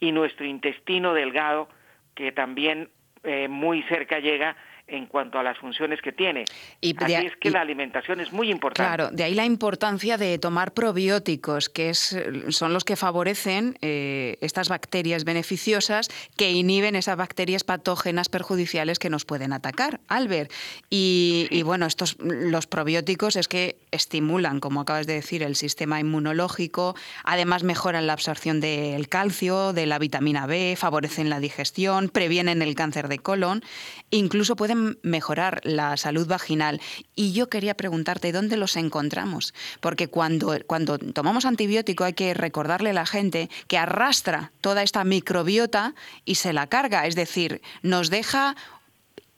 y nuestro intestino delgado que también eh, muy cerca llega en cuanto a las funciones que tiene. Y Así es que la alimentación es muy importante. Claro, de ahí la importancia de tomar probióticos, que es, son los que favorecen eh, estas bacterias beneficiosas que inhiben esas bacterias patógenas perjudiciales que nos pueden atacar. Albert, y, bueno, estos los probióticos es que estimulan, como acabas de decir, el sistema inmunológico, además mejoran la absorción del calcio, de la vitamina B, favorecen la digestión, previenen el cáncer de colon, incluso pueden mejorar la salud vaginal. Y yo quería preguntarte dónde los encontramos, porque cuando, cuando tomamos antibiótico hay que recordarle a la gente que arrastra toda esta microbiota y se la carga, es decir, nos deja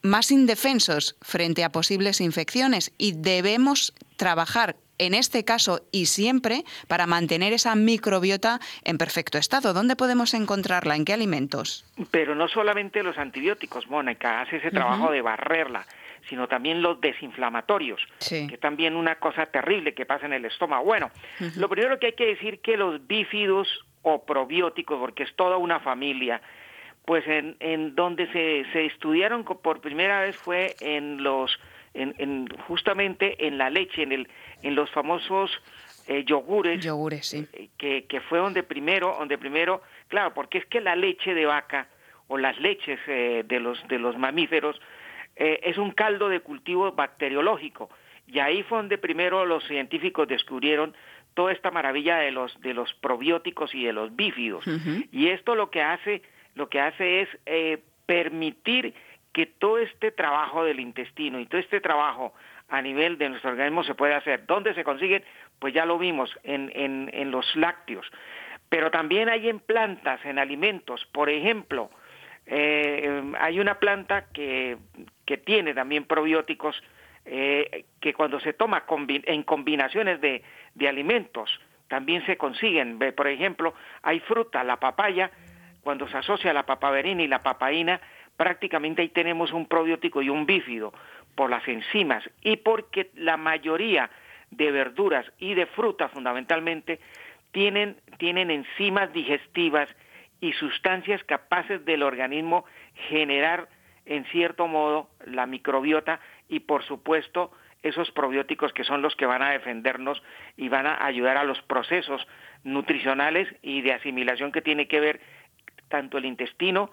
más indefensos frente a posibles infecciones y debemos trabajar en este caso y siempre para mantener esa microbiota en perfecto estado. ¿Dónde podemos encontrarla? ¿En qué alimentos? Pero no solamente los antibióticos, Mónica, hace ese trabajo de barrerla sino también los desinflamatorios, que es también una cosa terrible que pasa en el estómago. Bueno, lo primero que hay que decir que los bífidos o probióticos, porque es toda una familia, pues en, en donde se, se estudiaron por primera vez fue en los en, justamente en la leche, en, el, en los famosos eh, yogures, sí. Eh, que, que fue donde primero, donde primero, claro, porque es que la leche de vaca o las leches eh, de los de los mamíferos es un caldo de cultivo bacteriológico. Y ahí fue donde primero los científicos descubrieron toda esta maravilla de los de los probióticos y de los bífidos. Y esto lo que hace lo que hace es permitir que todo este trabajo del intestino y todo este trabajo a nivel de nuestro organismo se puede hacer. ¿Dónde se consiguen? Pues ya lo vimos en, en, en los lácteos. Pero también hay en plantas, en alimentos. Por ejemplo, eh, hay una planta que, que tiene también probióticos eh, que cuando se toma en combinaciones de, de alimentos también se consiguen. Por ejemplo, hay fruta, la papaya, cuando se asocia la papaverina y la papaína, prácticamente ahí tenemos un probiótico y un bífido por las enzimas y porque la mayoría de verduras y de frutas fundamentalmente tienen, tienen enzimas digestivas y sustancias capaces del organismo generar en cierto modo la microbiota y por supuesto esos probióticos que son los que van a defendernos y van a ayudar a los procesos nutricionales y de asimilación que tiene que ver tanto el intestino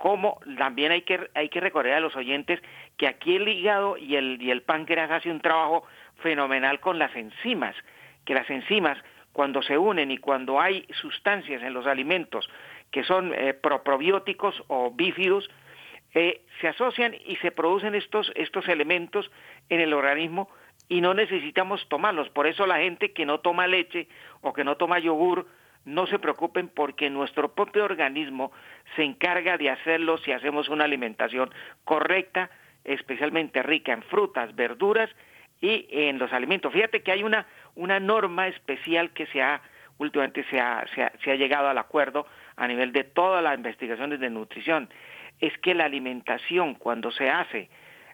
como también hay que, hay que recordar a los oyentes que aquí el hígado y el, y el páncreas hace un trabajo fenomenal con las enzimas, que las enzimas cuando se unen y cuando hay sustancias en los alimentos que son eh, probióticos o bífidos, eh, se asocian y se producen estos, estos elementos en el organismo y no necesitamos tomarlos. Por eso la gente que no toma leche o que no toma yogur no se preocupen porque nuestro propio organismo se encarga de hacerlo si hacemos una alimentación correcta, especialmente rica en frutas, verduras y en los alimentos. Fíjate que hay una, una norma especial que se ha, últimamente se ha, se ha, llegado al acuerdo a nivel de todas las investigaciones de nutrición, es que la alimentación cuando se hace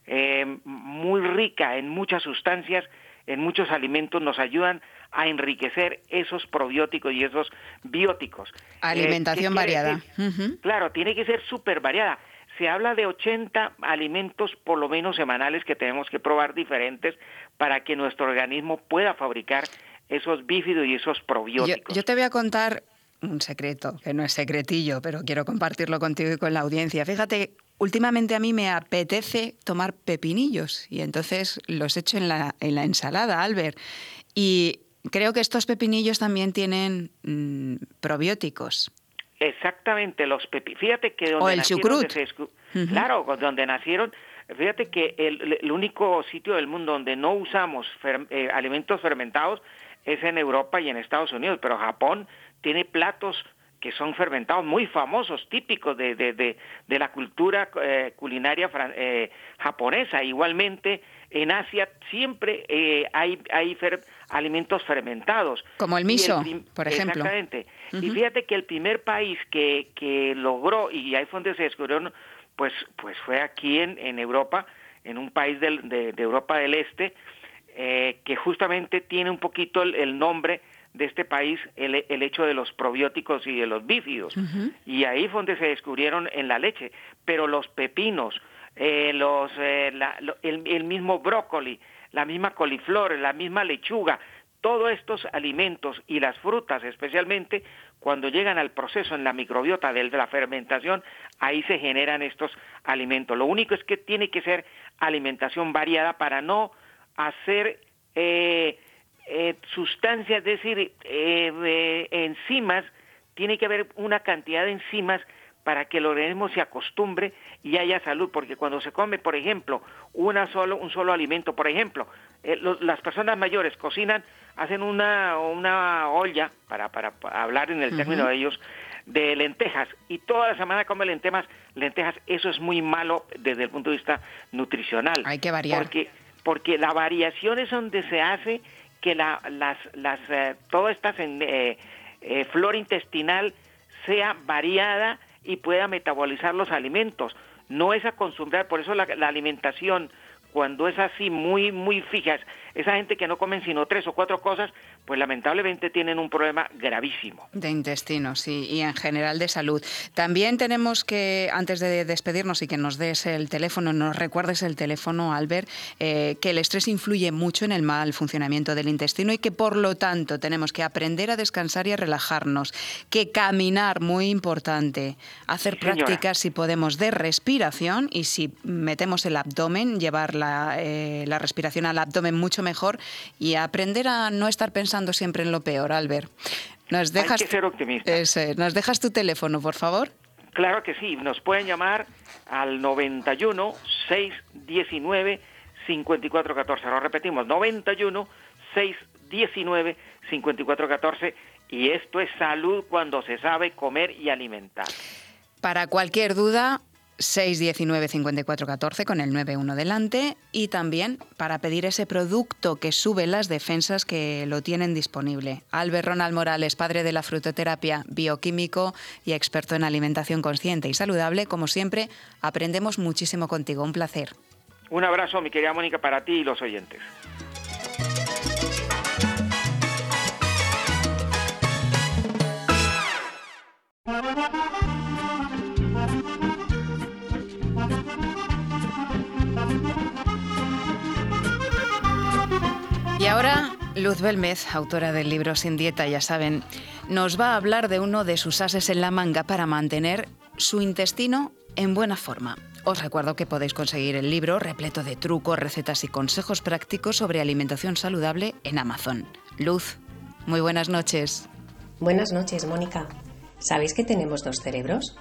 eh, muy rica en muchas sustancias, en muchos alimentos, nos ayudan a enriquecer esos probióticos y esos bióticos. Eh, Alimentación variada. Claro, tiene que ser súper variada. Se habla de 80 alimentos por lo menos semanales que tenemos que probar diferentes para que nuestro organismo pueda fabricar esos bífidos y esos probióticos. Yo, te voy a contar un secreto, que no es secretillo, pero quiero compartirlo contigo y con la audiencia. Fíjate, últimamente a mí me apetece tomar pepinillos y entonces los echo en la, en la ensalada, Albert. Y creo que estos pepinillos también tienen mm, probióticos. Exactamente, los pepinillos. Fíjate que donde o el chucrut. Claro, donde nacieron Fíjate que el, único sitio del mundo donde no usamos eh, alimentos fermentados es en Europa y en Estados Unidos, pero Japón tiene platos que son fermentados muy famosos, típicos de, de, de, la cultura eh, culinaria eh, japonesa. Igualmente, en Asia siempre hay, hay alimentos fermentados. Como el miso, por ejemplo. Exactamente. Y fíjate que el primer país que, que logró, y ahí fue donde se descubrieron pues, pues fue aquí en, en Europa, en un país de, Europa del Este, eh, que justamente tiene un poquito el, nombre de este país, el, el, hecho de los probióticos y de los bífidos. Y ahí fue donde se descubrieron en la leche. Pero los pepinos, eh, los, eh, el, el mismo brócoli, la misma coliflor, la misma lechuga, todos estos alimentos y las frutas especialmente, cuando llegan al proceso en la microbiota de la fermentación, ahí se generan estos alimentos. Lo único es que tiene que ser alimentación variada para no hacer eh, eh, sustancias, es decir, eh, enzimas, tiene que haber una cantidad de enzimas para que el organismo se acostumbre y haya salud, porque cuando se come, por ejemplo, una solo, un solo alimento, por ejemplo, las personas mayores cocinan hacen una, una olla, para, para, hablar en el término de ellos, de lentejas y toda la semana come lentejas, lentejas, eso es muy malo desde el punto de vista nutricional. Hay que variar. Porque, porque la variación es donde se hace que la, las, las, eh, toda esta eh, eh, flora intestinal sea variada y pueda metabolizar los alimentos. No es acostumbrar, por eso la, la alimentación, cuando es así muy, muy fija, esa gente que no comen sino tres o cuatro cosas, pues lamentablemente tienen un problema gravísimo. De intestino, sí, y en general de salud. También tenemos que, antes de despedirnos y que nos des el teléfono, nos recuerdes el teléfono, Albert, eh, que el estrés influye mucho en el mal funcionamiento del intestino y que por lo tanto tenemos que aprender a descansar y a relajarnos, que caminar, muy importante, hacer prácticas si podemos de respiración y si metemos el abdomen, llevar la, eh, la respiración al abdomen mucho mejor y aprender a no estar pensando siempre en lo peor, Albert. Nos dejas, Hay que ser optimista. ¿Nos dejas tu teléfono, por favor? Claro que sí, nos pueden llamar al 91 619 5414. Lo repetimos, 91 619 5414 y esto es salud cuando se sabe comer y alimentar. Para cualquier duda, 619 5414 con el 91 delante y también para pedir ese producto que sube las defensas que lo tienen disponible. Albert Ronald Morales, padre de la frutoterapia, bioquímico y experto en alimentación consciente y saludable, como siempre, aprendemos muchísimo contigo. Un placer. Un abrazo, mi querida Mónica, para ti y los oyentes. Y ahora Luz Belmez, autora del libro Sin Dieta, ya saben, nos va a hablar de uno de sus ases en la manga para mantener su intestino en buena forma. Os recuerdo que podéis conseguir el libro repleto de trucos, recetas y consejos prácticos sobre alimentación saludable en Amazon. Luz, muy buenas noches. Buenas noches, Mónica. ¿Sabéis que tenemos dos cerebros?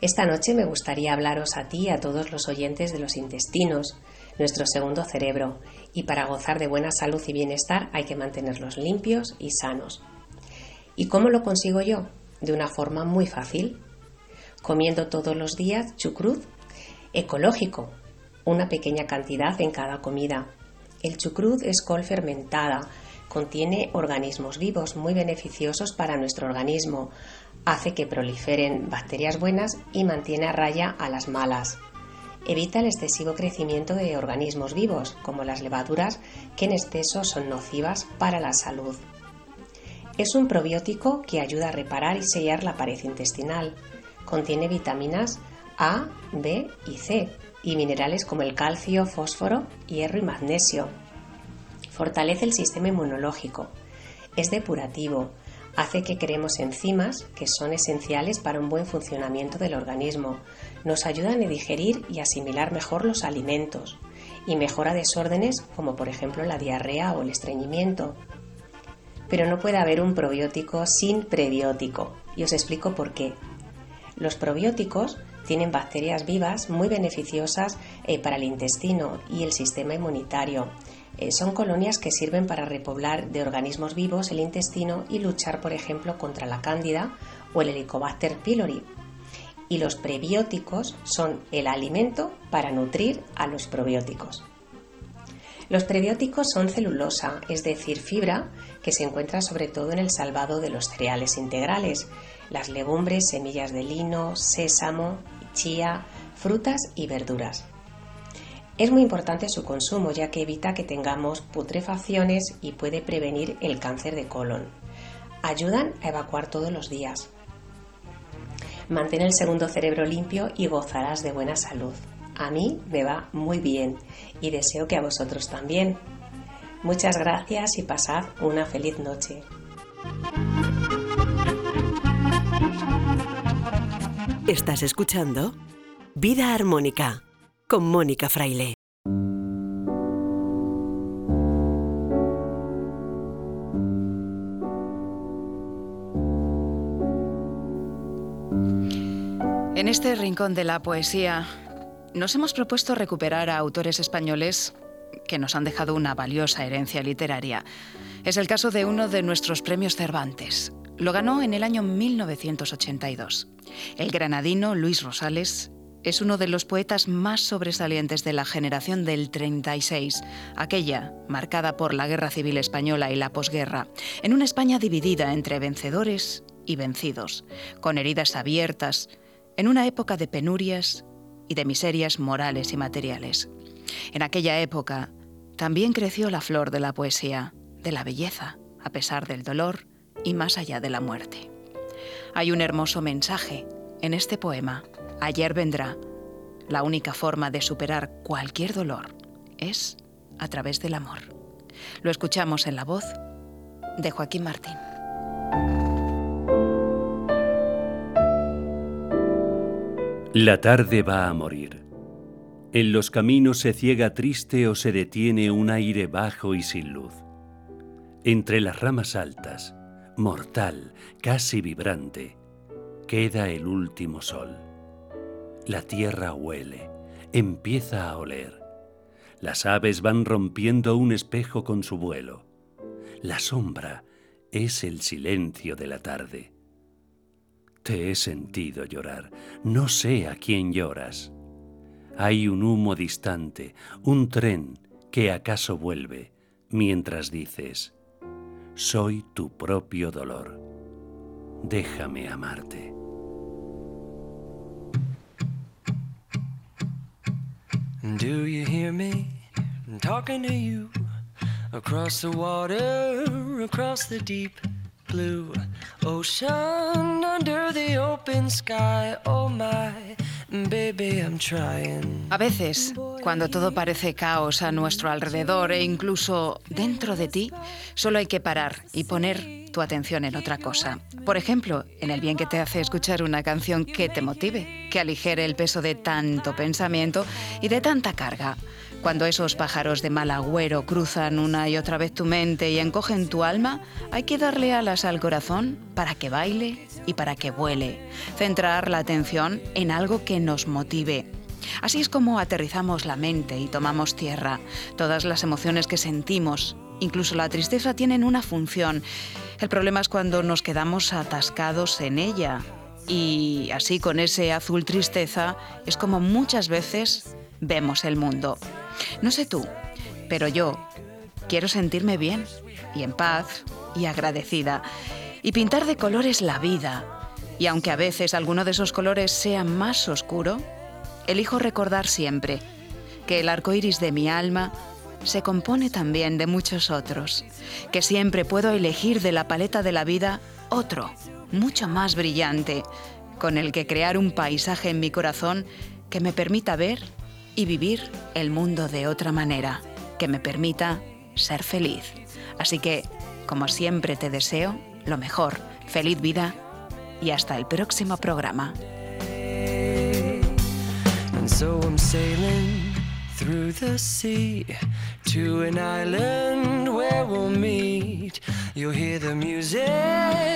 Esta noche me gustaría hablaros a ti y a todos los oyentes de los intestinos, nuestro segundo cerebro, y para gozar de buena salud y bienestar hay que mantenerlos limpios y sanos. ¿Y cómo lo consigo yo? De una forma muy fácil. Comiendo todos los días chucrut ecológico, una pequeña cantidad en cada comida. El chucrut es col fermentada, contiene organismos vivos muy beneficiosos para nuestro organismo, hace que proliferen bacterias buenas y mantiene a raya a las malas. Evita el excesivo crecimiento de organismos vivos, como las levaduras, que en exceso son nocivas para la salud. Es un probiótico que ayuda a reparar y sellar la pared intestinal. Contiene vitaminas A, B y C y minerales como el calcio, fósforo, hierro y magnesio. Fortalece el sistema inmunológico. Es depurativo, hace que creemos enzimas que son esenciales para un buen funcionamiento del organismo, nos ayudan a digerir y asimilar mejor los alimentos y mejora desórdenes como por ejemplo la diarrea o el estreñimiento. pero no puede haber un probiótico sin prebiótico. Y os explico por qué. Los probióticos tienen bacterias vivas muy beneficiosas eh, para el intestino y el sistema inmunitario. Eh, son colonias que sirven para repoblar de organismos vivos el intestino y luchar, por ejemplo, contra la cándida o el Helicobacter pylori. Y los prebióticos son el alimento para nutrir a los probióticos. Los prebióticos son celulosa, es decir, fibra que se encuentra sobre todo en el salvado de los cereales integrales, las legumbres, semillas de lino, sésamo, chía, frutas y verduras. Es muy importante su consumo ya que evita que tengamos putrefacciones y puede prevenir el cáncer de colon. Ayudan a evacuar todos los días. Mantén el segundo cerebro limpio y gozarás de buena salud. A mí me va muy bien y deseo que a vosotros también. Muchas gracias y pasad una feliz noche. Estás escuchando Vida Armónica con Mónica Fraile. En este rincón de la poesía nos hemos propuesto recuperar a autores españoles que nos han dejado una valiosa herencia literaria. Es el caso de uno de nuestros premios Cervantes. Lo ganó en el año 1982. El granadino Luis Rosales es uno de los poetas más sobresalientes de la generación del 36, aquella marcada por la Guerra Civil Española y la posguerra, en una España dividida entre vencedores y vencidos, con heridas abiertas, en una época de penurias y de miserias morales y materiales. En aquella época también creció la flor de la poesía, de la belleza, a pesar del dolor y más allá de la muerte. Hay un hermoso mensaje en este poema. Ayer vendrá. La única forma de superar cualquier dolor es a través del amor. Lo escuchamos en la voz de Joaquín Martín. La tarde va a morir. En los caminos se ciega triste o se detiene un aire bajo y sin luz. Entre las ramas altas, mortal, casi vibrante, queda el último sol. La tierra huele, empieza a oler. Las aves van rompiendo un espejo con su vuelo. La sombra es el silencio de la tarde. Te he sentido llorar, no sé a quién lloras. Hay un humo distante, un tren que acaso vuelve, mientras dices, soy tu propio dolor. Déjame amarte. Do you hear me talking to you across the water, across the deep A veces, cuando todo parece caos a nuestro alrededor e incluso dentro de ti, solo hay que parar y poner tu atención en otra cosa. Por ejemplo, en el bien que te hace escuchar una canción que te motive, que aligere el peso de tanto pensamiento y de tanta carga. Cuando esos pájaros de mal agüero cruzan una y otra vez tu mente y encogen tu alma, hay que darle alas al corazón para que baile y para que vuele. Centrar la atención en algo que nos motive. Así es como aterrizamos la mente y tomamos tierra. Todas las emociones que sentimos, incluso la tristeza, tienen una función. El problema es cuando nos quedamos atascados en ella. Y así con ese azul tristeza es como muchas veces vemos el mundo. No sé tú, pero yo quiero sentirme bien y en paz y agradecida y pintar de colores la vida. Y aunque a veces alguno de esos colores sea más oscuro, elijo recordar siempre que el arco iris de mi alma se compone también de muchos otros, que siempre puedo elegir de la paleta de la vida otro, mucho más brillante, con el que crear un paisaje en mi corazón que me permita ver y vivir el mundo de otra manera, que me permita ser feliz. Así que, como siempre te deseo, lo mejor, feliz vida y hasta el próximo programa. through the sea to an island where we'll meet. You'll hear the music